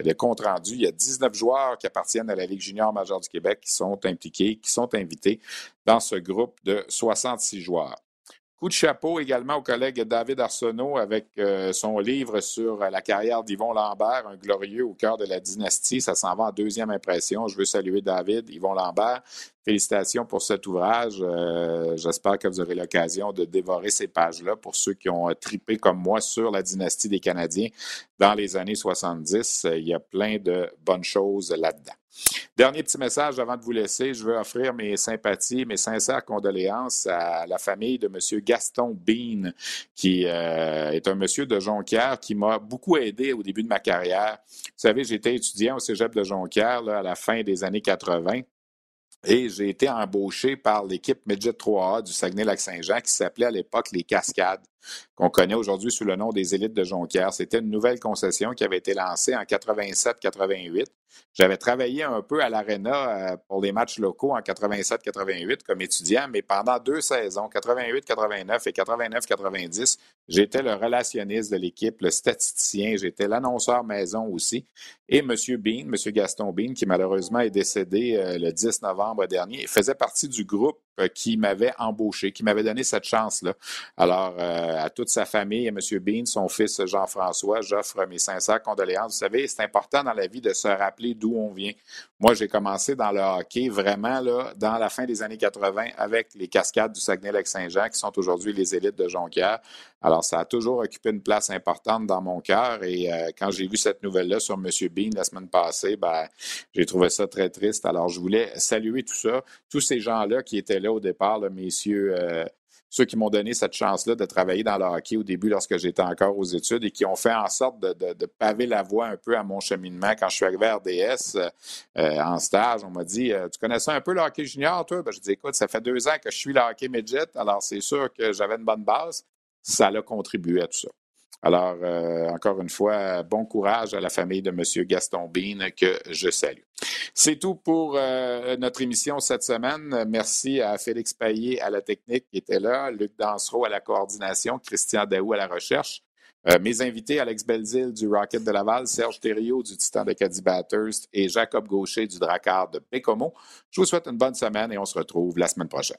le compte rendu. Il y a 19 joueurs qui appartiennent à la Ligue junior majeure du Québec qui sont impliqués, qui sont invités dans ce groupe de 66 joueurs. Coup de chapeau également au collègue David Arsenault avec euh, son livre sur la carrière d'Yvon Lambert, un glorieux au cœur de la dynastie. Ça s'en va en deuxième impression. Je veux saluer David, Yvon Lambert. Félicitations pour cet ouvrage. Euh, j'espère que vous aurez l'occasion de dévorer ces pages-là pour ceux qui ont tripé comme moi sur la dynastie des Canadiens dans les années 70. Il y a plein de bonnes choses là-dedans. Dernier petit message avant de vous laisser. Je veux offrir mes sympathies, mes sincères condoléances à la famille de M. Gaston Bean, qui euh, est un monsieur de Jonquière qui m'a beaucoup aidé au début de ma carrière. Vous savez, j'étais étudiant au cégep de Jonquière à la fin des années 80. Et j'ai été embauché par l'équipe Midget 3A du Saguenay-Lac-Saint-Jean qui s'appelait à l'époque les Cascades, qu'on connaît aujourd'hui sous le nom des élites de Jonquière. C'était une nouvelle concession qui avait été lancée en 87-88 j'avais travaillé un peu à l'Arena euh, pour les matchs locaux en 87-88 comme étudiant, mais pendant deux saisons, 88-89 et 89-90, j'étais le relationniste de l'équipe, le statisticien, j'étais l'annonceur maison aussi. Et M. Bean, M. Gaston Bean, qui malheureusement est décédé euh, le 10 novembre dernier, faisait partie du groupe qui m'avait embauché, qui m'avait donné cette chance-là. Alors, euh, à toute sa famille, à M. Bean, son fils Jean-François, j'offre mes sincères condoléances. Vous savez, c'est important dans la vie de se rappeler d'où on vient. Moi, j'ai commencé dans le hockey vraiment dans la fin des années 80 avec les cascades du Saguenay-Lac-Saint-Jean, qui sont aujourd'hui les élites de Jonquière. Alors, ça a toujours occupé une place importante dans mon cœur. Et euh, quand j'ai vu cette nouvelle-là sur M. Bean la semaine passée, ben, j'ai trouvé ça très triste. Alors, je voulais saluer tout ça, tous ces gens-là qui étaient là au départ, messieurs, euh, ceux qui m'ont donné cette chance-là de travailler dans le hockey au début lorsque j'étais encore aux études et qui ont fait en sorte de, paver la voie un peu à mon cheminement. Quand je suis arrivé à RDS euh, en stage, on m'a dit Tu connais ça un peu le hockey junior, toi? Ben, je dis Écoute, ça fait deux ans que je suis le hockey midget, alors c'est sûr que j'avais une bonne base ça a contribué à tout ça. Alors, euh, encore une fois, bon courage à la famille de M. Gaston Bean que je salue. C'est tout pour euh, notre émission cette semaine. Merci à Félix Paillé à la technique qui était là, Luc Dansereau à la coordination, Christian Daou à la recherche. Euh, mes invités, Alex Belzil du Rocket de Laval, Serge Thériault du Titan de Caddy Bathurst et Jacob Gaucher du Dracard de Bécomo. Je vous souhaite une bonne semaine et on se retrouve la semaine prochaine.